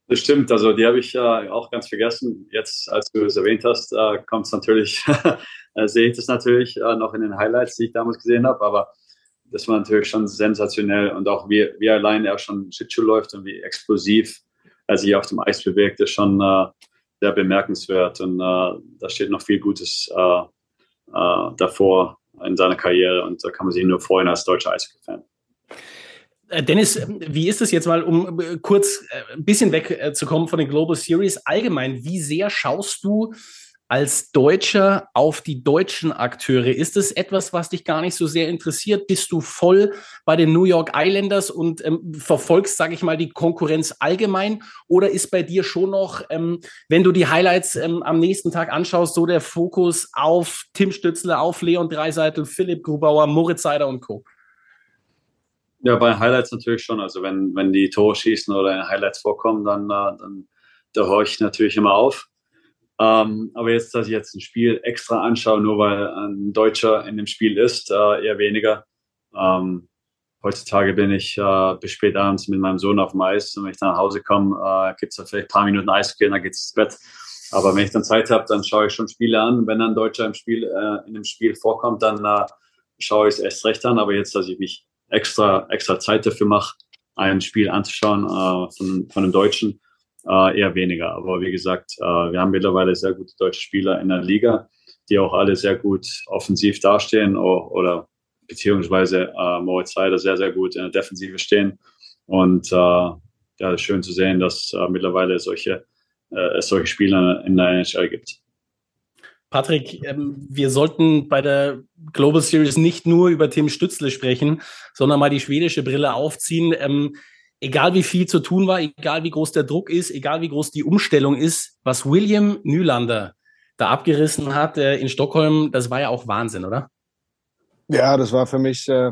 Das stimmt, also die habe ich äh, auch ganz vergessen. Jetzt, als du es erwähnt hast, äh, kommt es natürlich, [laughs] äh, sehe ich das natürlich äh, noch in den Highlights, die ich damals gesehen habe. Aber das war natürlich schon sensationell und auch wie, wie allein er schon Schlittschuh läuft und wie explosiv er sich auf dem Eis bewegt, ist schon äh, sehr bemerkenswert und äh, da steht noch viel Gutes davor in seiner Karriere und da kann man sich nur freuen als deutscher Eishockey-Fan. Äh, Dennis, wie ist es jetzt mal, um äh, kurz ein bisschen wegzukommen von den Global Series allgemein? Wie sehr schaust du als Deutscher auf die deutschen Akteure? Ist es etwas, was dich gar nicht so sehr interessiert? Bist du voll bei den New York Islanders und ähm, verfolgst, sage ich mal, die Konkurrenz allgemein? Oder ist bei dir schon noch, ähm, wenn du die Highlights ähm, am nächsten Tag anschaust, so der Fokus auf Tim Stützler, auf Leon Dreiseitel, Philipp Grubauer, Moritz Seider und Co.? Ja, bei Highlights natürlich schon. Also wenn, wenn die Tore schießen oder in Highlights vorkommen, dann, äh, dann da höre ich natürlich immer auf. Ähm, aber jetzt, dass ich jetzt ein Spiel extra anschaue, nur weil ein Deutscher in dem Spiel ist, äh, eher weniger. Ähm, heutzutage bin ich äh, bis spät abends mit meinem Sohn auf dem Eis und wenn ich dann nach Hause komme, äh, gibt es da vielleicht ein paar Minuten Eishockey und dann geht es ins Bett. Aber wenn ich dann Zeit habe, dann schaue ich schon Spiele an. Wenn ein Deutscher im Spiel, äh, in dem Spiel vorkommt, dann äh, schaue ich es erst recht an. Aber jetzt, dass ich mich extra, extra Zeit dafür mache, ein Spiel anzuschauen äh, von, von einem Deutschen, äh, eher weniger. Aber wie gesagt, äh, wir haben mittlerweile sehr gute deutsche Spieler in der Liga, die auch alle sehr gut offensiv dastehen oder, oder beziehungsweise äh, Moritz Seider sehr, sehr gut in der Defensive stehen. Und äh, ja, schön zu sehen, dass äh, mittlerweile solche, äh, es solche Spieler in der NHL gibt. Patrick, ähm, wir sollten bei der Global Series nicht nur über Tim Stützle sprechen, sondern mal die schwedische Brille aufziehen. Ähm, egal wie viel zu tun war, egal wie groß der Druck ist, egal wie groß die Umstellung ist, was William Nylander da abgerissen hat äh, in Stockholm, das war ja auch Wahnsinn, oder? Ja, das war für mich äh,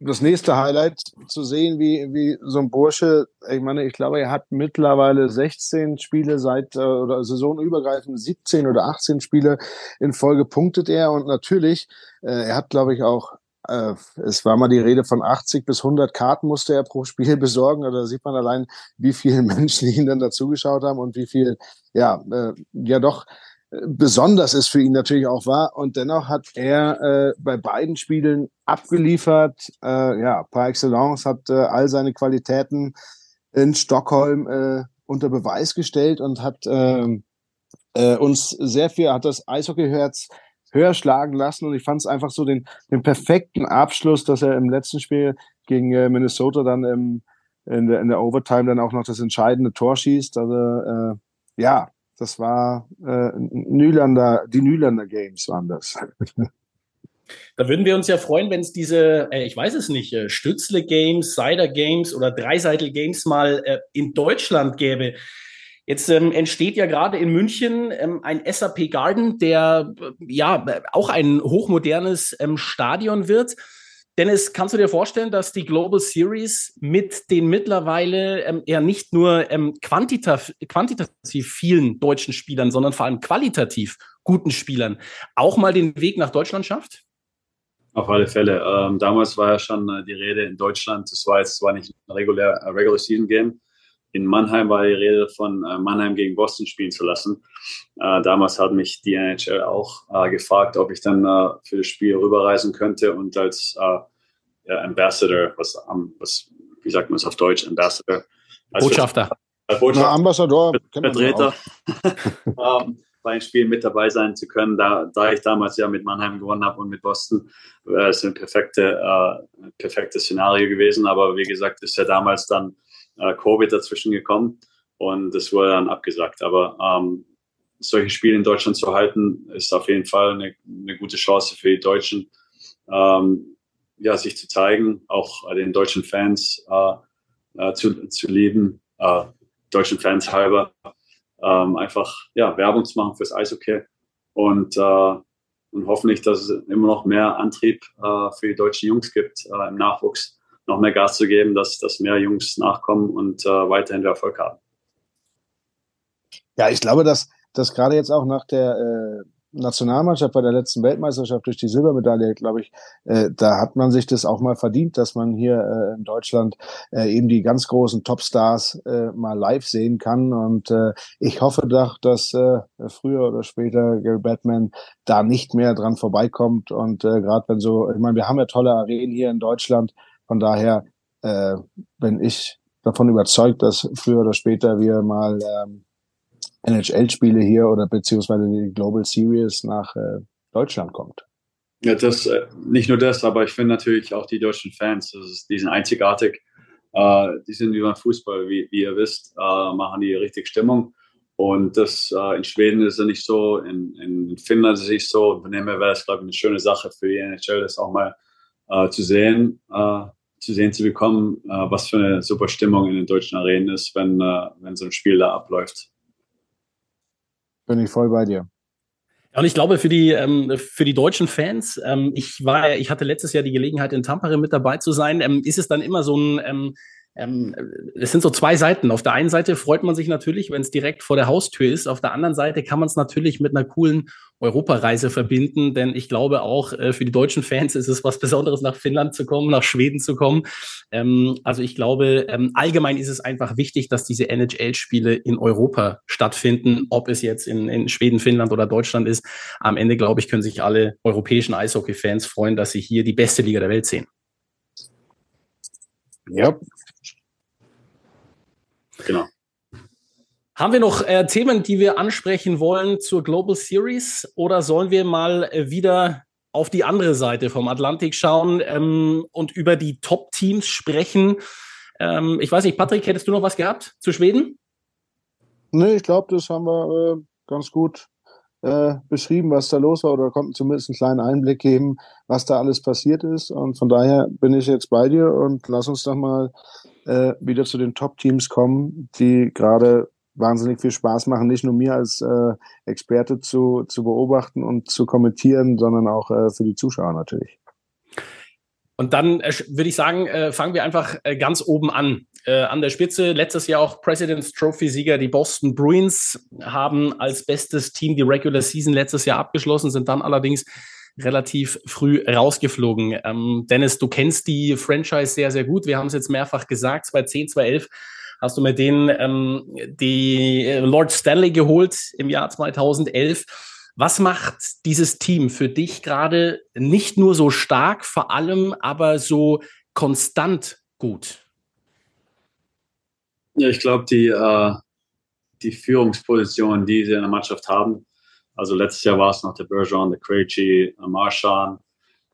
das nächste Highlight zu sehen, wie, wie so ein Bursche, ich meine, ich glaube, er hat mittlerweile 16 Spiele seit, äh, oder saisonübergreifend 17 oder 18 Spiele in Folge punktet er und natürlich, äh, er hat, glaube ich, auch äh, es war mal die Rede von 80 bis 100 Karten musste er pro Spiel [laughs] besorgen. Da sieht man allein, wie viele [laughs] Menschen ihn dann dazugeschaut haben und wie viel, ja, äh, ja doch besonders es für ihn natürlich auch war. Und dennoch hat er äh, bei beiden Spielen abgeliefert, äh, ja, par excellence, hat äh, all seine Qualitäten in Stockholm äh, unter Beweis gestellt und hat äh, äh, uns sehr viel, hat das Eishockeyherz höher schlagen lassen. Und ich fand es einfach so den, den perfekten Abschluss, dass er im letzten Spiel gegen äh, Minnesota dann im, in, der, in der Overtime dann auch noch das entscheidende Tor schießt. Also äh, ja, das war äh, Nylander, die Nylander Games waren das. Da würden wir uns ja freuen, wenn es diese, äh, ich weiß es nicht, äh, Stützle Games, Cider Games oder Dreiseitel Games mal äh, in Deutschland gäbe. Jetzt ähm, entsteht ja gerade in München ähm, ein SAP Garden, der äh, ja auch ein hochmodernes ähm, Stadion wird. Dennis, kannst du dir vorstellen, dass die Global Series mit den mittlerweile ähm, ja nicht nur ähm, quantitativ, quantitativ vielen deutschen Spielern, sondern vor allem qualitativ guten Spielern auch mal den Weg nach Deutschland schafft? Auf alle Fälle. Ähm, damals war ja schon äh, die Rede in Deutschland. Das war jetzt zwar nicht ein regulär, uh, Regular Season Game, in Mannheim war die Rede von äh, Mannheim gegen Boston spielen zu lassen. Äh, damals hat mich die NHL auch äh, gefragt, ob ich dann äh, für das Spiel rüberreisen könnte und als äh, ja, Ambassador, was, um, was, wie sagt man es auf Deutsch, Ambassador? Als Botschafter. Als Botschafter. Na, Ambassador. Vertreter. [laughs] ähm, bei einem Spiel mit dabei sein zu können, da, da ich damals ja mit Mannheim gewonnen habe und mit Boston, wäre es ein perfekte, äh, perfektes Szenario gewesen. Aber wie gesagt, ist ja damals dann äh, Covid dazwischen gekommen und das wurde dann abgesagt. Aber ähm, solche Spiele in Deutschland zu halten, ist auf jeden Fall eine, eine gute Chance für die Deutschen, ähm, ja, sich zu zeigen, auch den deutschen Fans äh, äh, zu, zu lieben, äh, deutschen Fans halber, ähm, einfach ja, Werbung zu machen fürs Eishockey und, äh, und hoffentlich, dass es immer noch mehr Antrieb äh, für die deutschen Jungs gibt äh, im Nachwuchs, noch mehr Gas zu geben, dass, dass mehr Jungs nachkommen und äh, weiterhin Erfolg haben. Ja, ich glaube, dass, dass gerade jetzt auch nach der, äh, Nationalmannschaft bei der letzten Weltmeisterschaft durch die Silbermedaille, glaube ich, äh, da hat man sich das auch mal verdient, dass man hier äh, in Deutschland äh, eben die ganz großen Topstars äh, mal live sehen kann. Und äh, ich hoffe doch, dass äh, früher oder später Gary Batman da nicht mehr dran vorbeikommt. Und äh, gerade wenn so, ich meine, wir haben ja tolle Arenen hier in Deutschland. Von daher äh, bin ich davon überzeugt, dass früher oder später wir mal ähm, NHL-Spiele hier oder beziehungsweise die Global Series nach äh, Deutschland kommt. Ja, das äh, nicht nur das, aber ich finde natürlich auch die deutschen Fans, das ist, die sind einzigartig. Äh, die sind wie beim Fußball, wie, wie ihr wisst, äh, machen die richtig Stimmung. Und das äh, in Schweden ist es nicht so, in, in Finnland ist es nicht so. Von dem her wäre es, glaube ich, eine schöne Sache für die NHL, das auch mal äh, zu sehen, zu sehen zu bekommen, was für eine super Stimmung in den deutschen Arenen ist, wenn, wenn so ein Spiel da abläuft. Bin ich voll bei dir. Ja, und ich glaube, für die, ähm, für die deutschen Fans, ähm, ich war, ich hatte letztes Jahr die Gelegenheit, in Tampere mit dabei zu sein, ähm, ist es dann immer so ein, ähm, es sind so zwei Seiten. Auf der einen Seite freut man sich natürlich, wenn es direkt vor der Haustür ist. Auf der anderen Seite kann man es natürlich mit einer coolen Europareise verbinden, denn ich glaube auch äh, für die deutschen Fans ist es was Besonderes, nach Finnland zu kommen, nach Schweden zu kommen. Ähm, also ich glaube, ähm, allgemein ist es einfach wichtig, dass diese NHL-Spiele in Europa stattfinden, ob es jetzt in, in Schweden, Finnland oder Deutschland ist. Am Ende, glaube ich, können sich alle europäischen Eishockey-Fans freuen, dass sie hier die beste Liga der Welt sehen. Ja, Genau. Haben wir noch äh, Themen, die wir ansprechen wollen zur Global Series oder sollen wir mal äh, wieder auf die andere Seite vom Atlantik schauen ähm, und über die Top-Teams sprechen? Ähm, ich weiß nicht, Patrick, hättest du noch was gehabt zu Schweden? Nee, ich glaube, das haben wir äh, ganz gut äh, beschrieben, was da los war oder konnten zumindest einen kleinen Einblick geben, was da alles passiert ist. Und von daher bin ich jetzt bei dir und lass uns doch mal äh, wieder zu den Top-Teams kommen, die gerade wahnsinnig viel Spaß machen, nicht nur mir als äh, Experte zu, zu beobachten und zu kommentieren, sondern auch äh, für die Zuschauer natürlich. Und dann äh, würde ich sagen, äh, fangen wir einfach äh, ganz oben an. Äh, an der Spitze letztes Jahr auch President's Trophy-Sieger, die Boston Bruins, haben als bestes Team die Regular Season letztes Jahr abgeschlossen, sind dann allerdings relativ früh rausgeflogen. Ähm, Dennis, du kennst die Franchise sehr, sehr gut. Wir haben es jetzt mehrfach gesagt, 2010, 2011 hast du mit denen ähm, die äh, Lord Stanley geholt im Jahr 2011. Was macht dieses Team für dich gerade nicht nur so stark, vor allem aber so konstant gut? Ja, ich glaube, die, äh, die Führungsposition, die sie in der Mannschaft haben, also letztes Jahr war es noch der Bergeron, der Krejci, äh, Marshawn,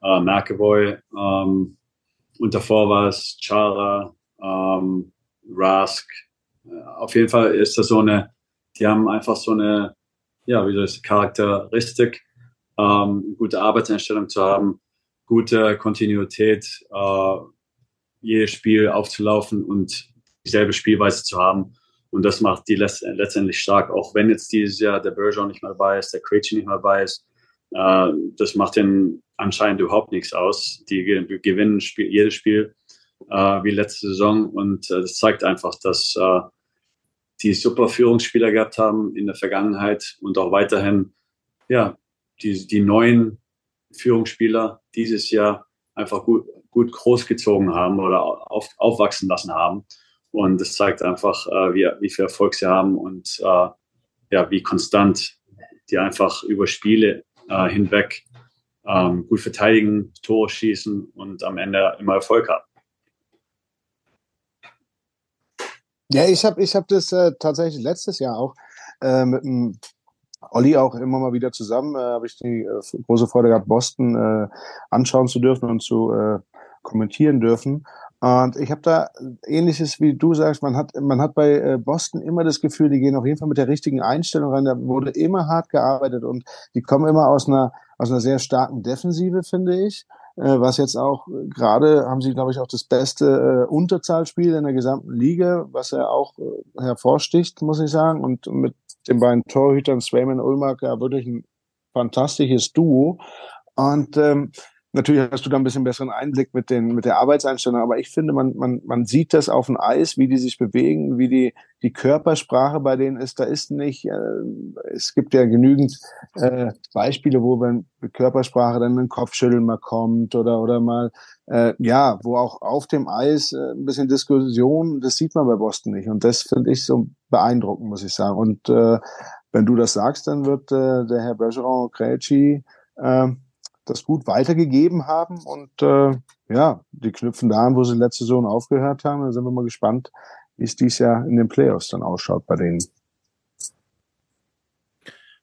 äh, McAvoy. Ähm, und davor war es Chara, ähm, Rask. Äh, auf jeden Fall ist das so eine, die haben einfach so eine, ja, wie soll ich Charakteristik, ähm, gute Arbeitseinstellung zu haben, gute Kontinuität, äh, jedes Spiel aufzulaufen und dieselbe Spielweise zu haben. Und das macht die letztendlich stark, auch wenn jetzt dieses Jahr der Bergeron nicht mehr dabei ist, der Krejci nicht mehr dabei ist. Äh, das macht den anscheinend überhaupt nichts aus. Die gewinnen Spiel, jedes Spiel äh, wie letzte Saison und äh, das zeigt einfach, dass äh, die super Führungsspieler gehabt haben in der Vergangenheit und auch weiterhin ja, die, die neuen Führungsspieler dieses Jahr einfach gut, gut großgezogen haben oder auf, aufwachsen lassen haben. Und das zeigt einfach, äh, wie, wie viel Erfolg sie haben und äh, ja, wie konstant die einfach über Spiele äh, hinweg ähm, gut verteidigen, Tore schießen und am Ende immer Erfolg haben. Ja, ich habe ich hab das äh, tatsächlich letztes Jahr auch äh, mit dem Olli auch immer mal wieder zusammen, äh, habe ich die äh, große Freude gehabt, Boston äh, anschauen zu dürfen und zu äh, kommentieren dürfen. Und ich habe da ähnliches wie du sagst, man hat, man hat bei äh, Boston immer das Gefühl, die gehen auf jeden Fall mit der richtigen Einstellung rein. Da wurde immer hart gearbeitet und die kommen immer aus einer, aus einer sehr starken Defensive, finde ich. Äh, was jetzt auch gerade haben sie, glaube ich, auch das beste äh, Unterzahlspiel in der gesamten Liga, was er auch äh, hervorsticht, muss ich sagen. Und mit den beiden Torhütern Swayman und Ulmark ja wirklich ein fantastisches Duo. Und ähm, Natürlich hast du da ein bisschen besseren Einblick mit, den, mit der Arbeitseinstellung, aber ich finde, man, man, man sieht das auf dem Eis, wie die sich bewegen, wie die, die Körpersprache bei denen ist. Da ist nicht, äh, es gibt ja genügend äh, Beispiele, wo wenn Körpersprache dann ein Kopfschütteln mal kommt oder, oder mal, äh, ja, wo auch auf dem Eis äh, ein bisschen Diskussion, das sieht man bei Boston nicht. Und das finde ich so beeindruckend, muss ich sagen. Und äh, wenn du das sagst, dann wird äh, der Herr Bergeron Krejci äh, das gut weitergegeben haben und äh, ja, die knüpfen da an, wo sie letzte Saison aufgehört haben. Da sind wir mal gespannt, wie es dies Jahr in den Playoffs dann ausschaut bei denen.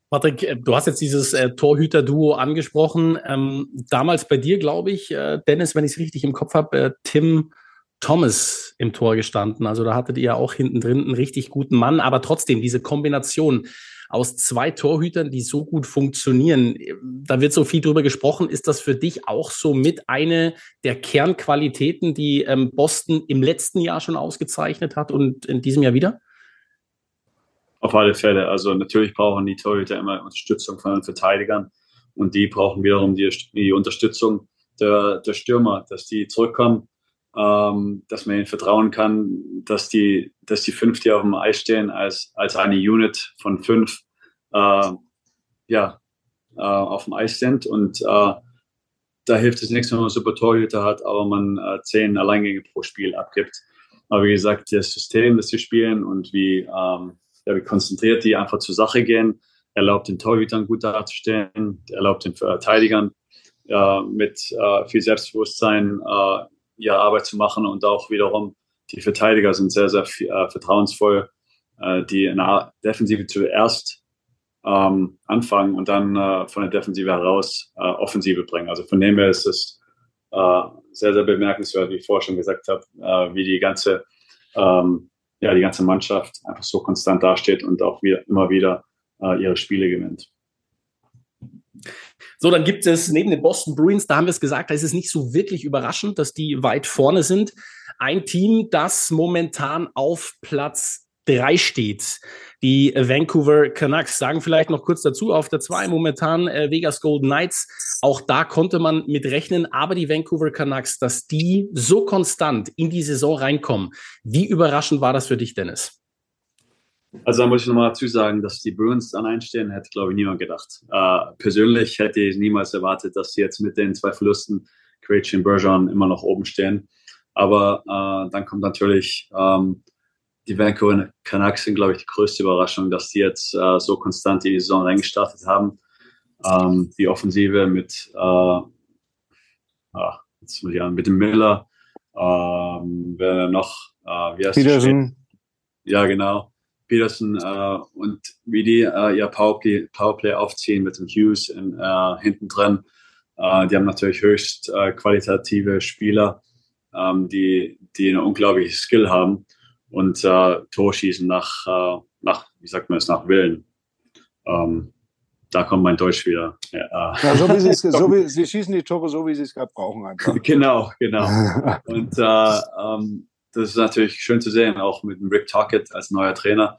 Patrick, äh, du hast jetzt dieses äh, Torhüter-Duo angesprochen. Ähm, damals bei dir, glaube ich, äh, Dennis, wenn ich es richtig im Kopf habe, äh, Tim Thomas im Tor gestanden. Also da hattet ihr auch hinten drin einen richtig guten Mann, aber trotzdem diese Kombination aus zwei Torhütern, die so gut funktionieren. Da wird so viel drüber gesprochen. Ist das für dich auch so mit eine der Kernqualitäten, die ähm, Boston im letzten Jahr schon ausgezeichnet hat und in diesem Jahr wieder? Auf alle Fälle. Also natürlich brauchen die Torhüter immer Unterstützung von den Verteidigern und die brauchen wiederum die, die Unterstützung der, der Stürmer, dass die zurückkommen ähm, dass man ihnen vertrauen kann, dass die, dass die fünf, die auf dem Eis stehen, als, als eine Unit von fünf, äh, ja, äh, auf dem Eis sind. Und äh, da hilft es nichts, wenn man super Torhüter hat, aber man äh, zehn Alleingänge pro Spiel abgibt. Aber wie gesagt, das System, das sie spielen und wie, ähm, ja, wie konzentriert die einfach zur Sache gehen, erlaubt den Torhütern gut dazustehen, erlaubt den Verteidigern äh, mit äh, viel Selbstbewusstsein äh, ihre Arbeit zu machen und auch wiederum die Verteidiger sind sehr, sehr äh, vertrauensvoll, äh, die in der Defensive zuerst ähm, anfangen und dann äh, von der Defensive heraus äh, Offensive bringen. Also von dem her ist es äh, sehr, sehr bemerkenswert, wie ich vorher schon gesagt habe, äh, wie die ganze, ähm, ja, die ganze Mannschaft einfach so konstant dasteht und auch wieder, immer wieder ihre Spiele gewinnt. So, dann gibt es neben den Boston Bruins, da haben wir es gesagt, da ist es nicht so wirklich überraschend, dass die weit vorne sind. Ein Team, das momentan auf Platz drei steht. Die Vancouver Canucks sagen vielleicht noch kurz dazu auf der zwei momentan äh, Vegas Golden Knights. Auch da konnte man mit rechnen, aber die Vancouver Canucks, dass die so konstant in die Saison reinkommen. Wie überraschend war das für dich, Dennis? Also da muss ich nochmal dazu sagen, dass die Bruins dann einstehen, hätte, glaube ich, niemand gedacht. Äh, persönlich hätte ich niemals erwartet, dass sie jetzt mit den zwei Verlusten, Krejci und Bergeron, immer noch oben stehen. Aber äh, dann kommt natürlich ähm, die Vancouver Canucks sind, glaube ich, die größte Überraschung, dass die jetzt äh, so konstant in die Saison reingestartet haben. Ähm, die Offensive mit, äh, ah, jetzt muss ich an, mit dem Miller, ähm, wer noch, äh, wie heißt Peterson. Ja, genau. Peterson äh, und wie die äh, ihr Powerplay, Powerplay aufziehen mit dem Hughes in, äh, hinten drin. Äh, die haben natürlich höchst äh, qualitative Spieler, ähm, die, die eine unglaubliche Skill haben und äh, Torschießen nach, äh, nach, wie sagt man es, nach Willen. Ähm, da kommt mein Deutsch wieder. Ja, ja so wie sie es, [laughs] so wie, sie schießen die Tore so, wie sie es gerade brauchen einfach. genau, genau. [laughs] Und äh, ähm, das ist natürlich schön zu sehen, auch mit dem Rick Tockett als neuer Trainer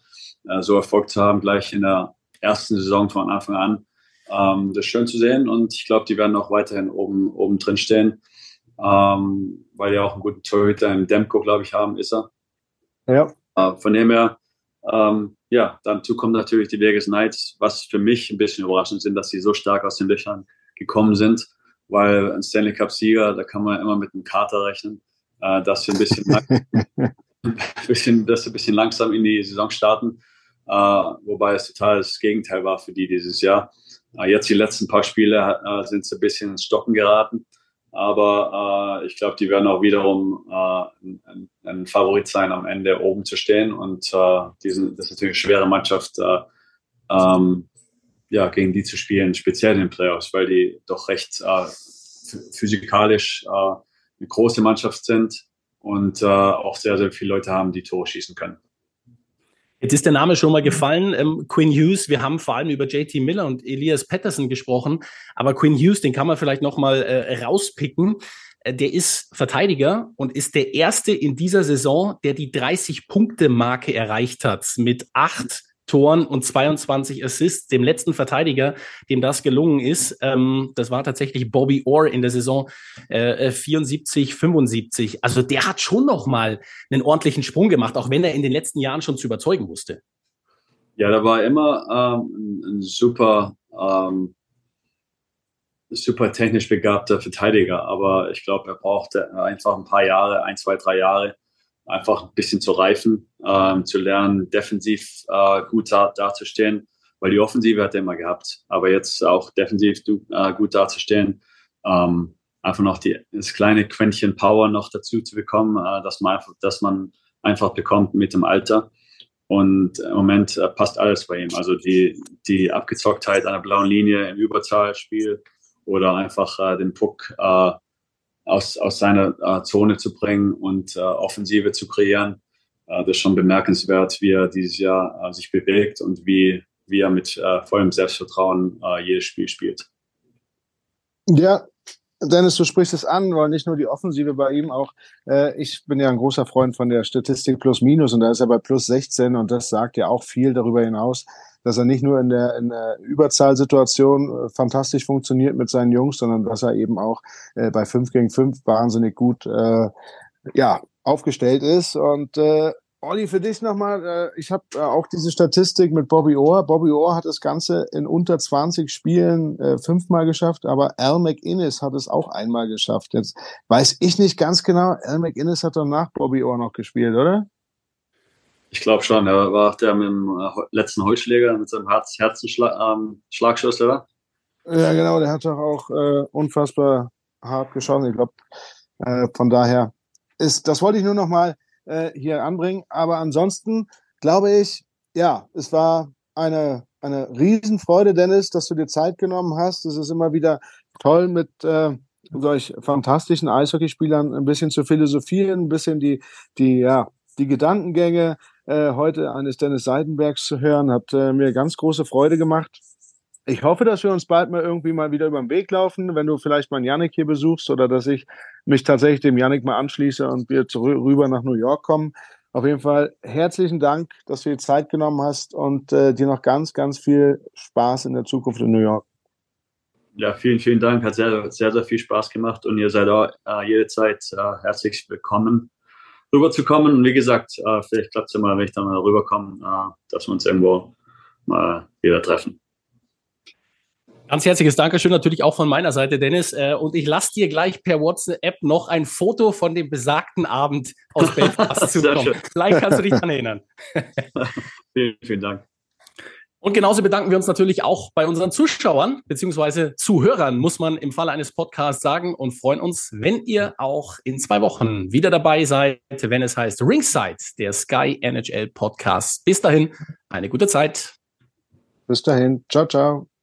äh, so Erfolg zu haben, gleich in der ersten Saison von Anfang an. Ähm, das ist schön zu sehen und ich glaube, die werden auch weiterhin oben, oben drin stehen, ähm, weil die auch einen guten Torhüter im Demko, glaube ich, haben, ist er. Ja. Äh, von dem her, ähm, ja, dazu kommen natürlich die Vegas Knights, was für mich ein bisschen überraschend sind, dass sie so stark aus den Löchern gekommen sind, weil ein Stanley Cup-Sieger, da kann man immer mit einem Kater rechnen äh, dass wir ein bisschen, ein [laughs] bisschen, dass wir ein bisschen langsam in die Saison starten. Äh, wobei es total das Gegenteil war für die dieses Jahr. Äh, jetzt die letzten paar Spiele äh, sind sie ein bisschen ins Stocken geraten. Aber äh, ich glaube, die werden auch wiederum äh, ein, ein, Favorit sein, am Ende oben zu stehen. Und diesen, das ist natürlich eine schwere Mannschaft, äh, ähm, ja, gegen die zu spielen, speziell in den Playoffs, weil die doch recht physikalisch äh, eine große Mannschaft sind und äh, auch sehr, sehr viele Leute haben, die Tore schießen können. Jetzt ist der Name schon mal gefallen, ähm, Quinn Hughes. Wir haben vor allem über JT Miller und Elias Patterson gesprochen, aber Quinn Hughes, den kann man vielleicht noch mal äh, rauspicken. Äh, der ist Verteidiger und ist der erste in dieser Saison, der die 30-Punkte-Marke erreicht hat mit acht Toren und 22 Assists, dem letzten Verteidiger, dem das gelungen ist. Ähm, das war tatsächlich Bobby Orr in der Saison äh, 74, 75. Also der hat schon noch mal einen ordentlichen Sprung gemacht, auch wenn er in den letzten Jahren schon zu überzeugen wusste. Ja, da war immer ähm, ein super, ähm, super technisch begabter Verteidiger, aber ich glaube, er brauchte einfach ein paar Jahre, ein, zwei, drei Jahre, einfach ein bisschen zu reifen, ähm, zu lernen, defensiv äh, gut da, dazustehen, weil die Offensive hat er immer gehabt, aber jetzt auch defensiv äh, gut dazustehen, ähm, einfach noch die, das kleine Quäntchen Power noch dazu zu bekommen, äh, dass, man einfach, dass man einfach bekommt mit dem Alter. Und im Moment äh, passt alles bei ihm. Also die, die Abgezocktheit an der blauen Linie im Überzahlspiel oder einfach äh, den Puck äh, aus, aus seiner äh, Zone zu bringen und äh, Offensive zu kreieren. Äh, das ist schon bemerkenswert, wie er dieses Jahr äh, sich bewegt und wie, wie er mit äh, vollem Selbstvertrauen äh, jedes Spiel spielt. Ja, Dennis, du sprichst es an, weil nicht nur die Offensive bei ihm auch, äh, ich bin ja ein großer Freund von der Statistik plus minus und da ist er bei plus 16 und das sagt ja auch viel darüber hinaus, dass er nicht nur in der, in der Überzahlsituation äh, fantastisch funktioniert mit seinen Jungs, sondern dass er eben auch äh, bei 5 gegen 5 wahnsinnig gut äh, ja, aufgestellt ist. Und äh, Olli, für dich nochmal, äh, ich habe äh, auch diese Statistik mit Bobby Orr. Bobby Orr hat das Ganze in unter 20 Spielen äh, fünfmal geschafft, aber Al McInnes hat es auch einmal geschafft. Jetzt weiß ich nicht ganz genau, Al McInnes hat dann nach Bobby Orr noch gespielt, oder? Ich glaube schon, er war auch der mit dem letzten Holzschläger, mit seinem Herz Herzenschlagschuss, ähm, oder? Ja, genau, der hat doch auch äh, unfassbar hart geschossen. Ich glaube, äh, von daher ist, das wollte ich nur noch mal äh, hier anbringen. Aber ansonsten glaube ich, ja, es war eine, eine Riesenfreude, Dennis, dass du dir Zeit genommen hast. Es ist immer wieder toll, mit äh, solch fantastischen Eishockeyspielern ein bisschen zu philosophieren, ein bisschen die, die, ja, die Gedankengänge äh, heute eines Dennis Seidenbergs zu hören, hat äh, mir ganz große Freude gemacht. Ich hoffe, dass wir uns bald mal irgendwie mal wieder über den Weg laufen, wenn du vielleicht mal Janik hier besuchst oder dass ich mich tatsächlich dem Janik mal anschließe und wir rüber nach New York kommen. Auf jeden Fall herzlichen Dank, dass du dir Zeit genommen hast und äh, dir noch ganz, ganz viel Spaß in der Zukunft in New York. Ja, vielen, vielen Dank. Hat sehr, sehr, sehr viel Spaß gemacht und ihr seid auch äh, jederzeit äh, herzlich willkommen rüberzukommen. Und wie gesagt, äh, vielleicht klappt es ja mal, wenn ich dann mal rüberkomme, äh, dass wir uns irgendwo mal wieder treffen. Ganz herzliches Dankeschön natürlich auch von meiner Seite, Dennis. Äh, und ich lasse dir gleich per WhatsApp noch ein Foto von dem besagten Abend aus Belfast [laughs] zukommen. Vielleicht kannst du dich daran erinnern. [laughs] vielen, vielen Dank. Und genauso bedanken wir uns natürlich auch bei unseren Zuschauern beziehungsweise Zuhörern, muss man im Falle eines Podcasts sagen, und freuen uns, wenn ihr auch in zwei Wochen wieder dabei seid, wenn es heißt Ringside, der Sky NHL Podcast. Bis dahin, eine gute Zeit. Bis dahin. Ciao, ciao.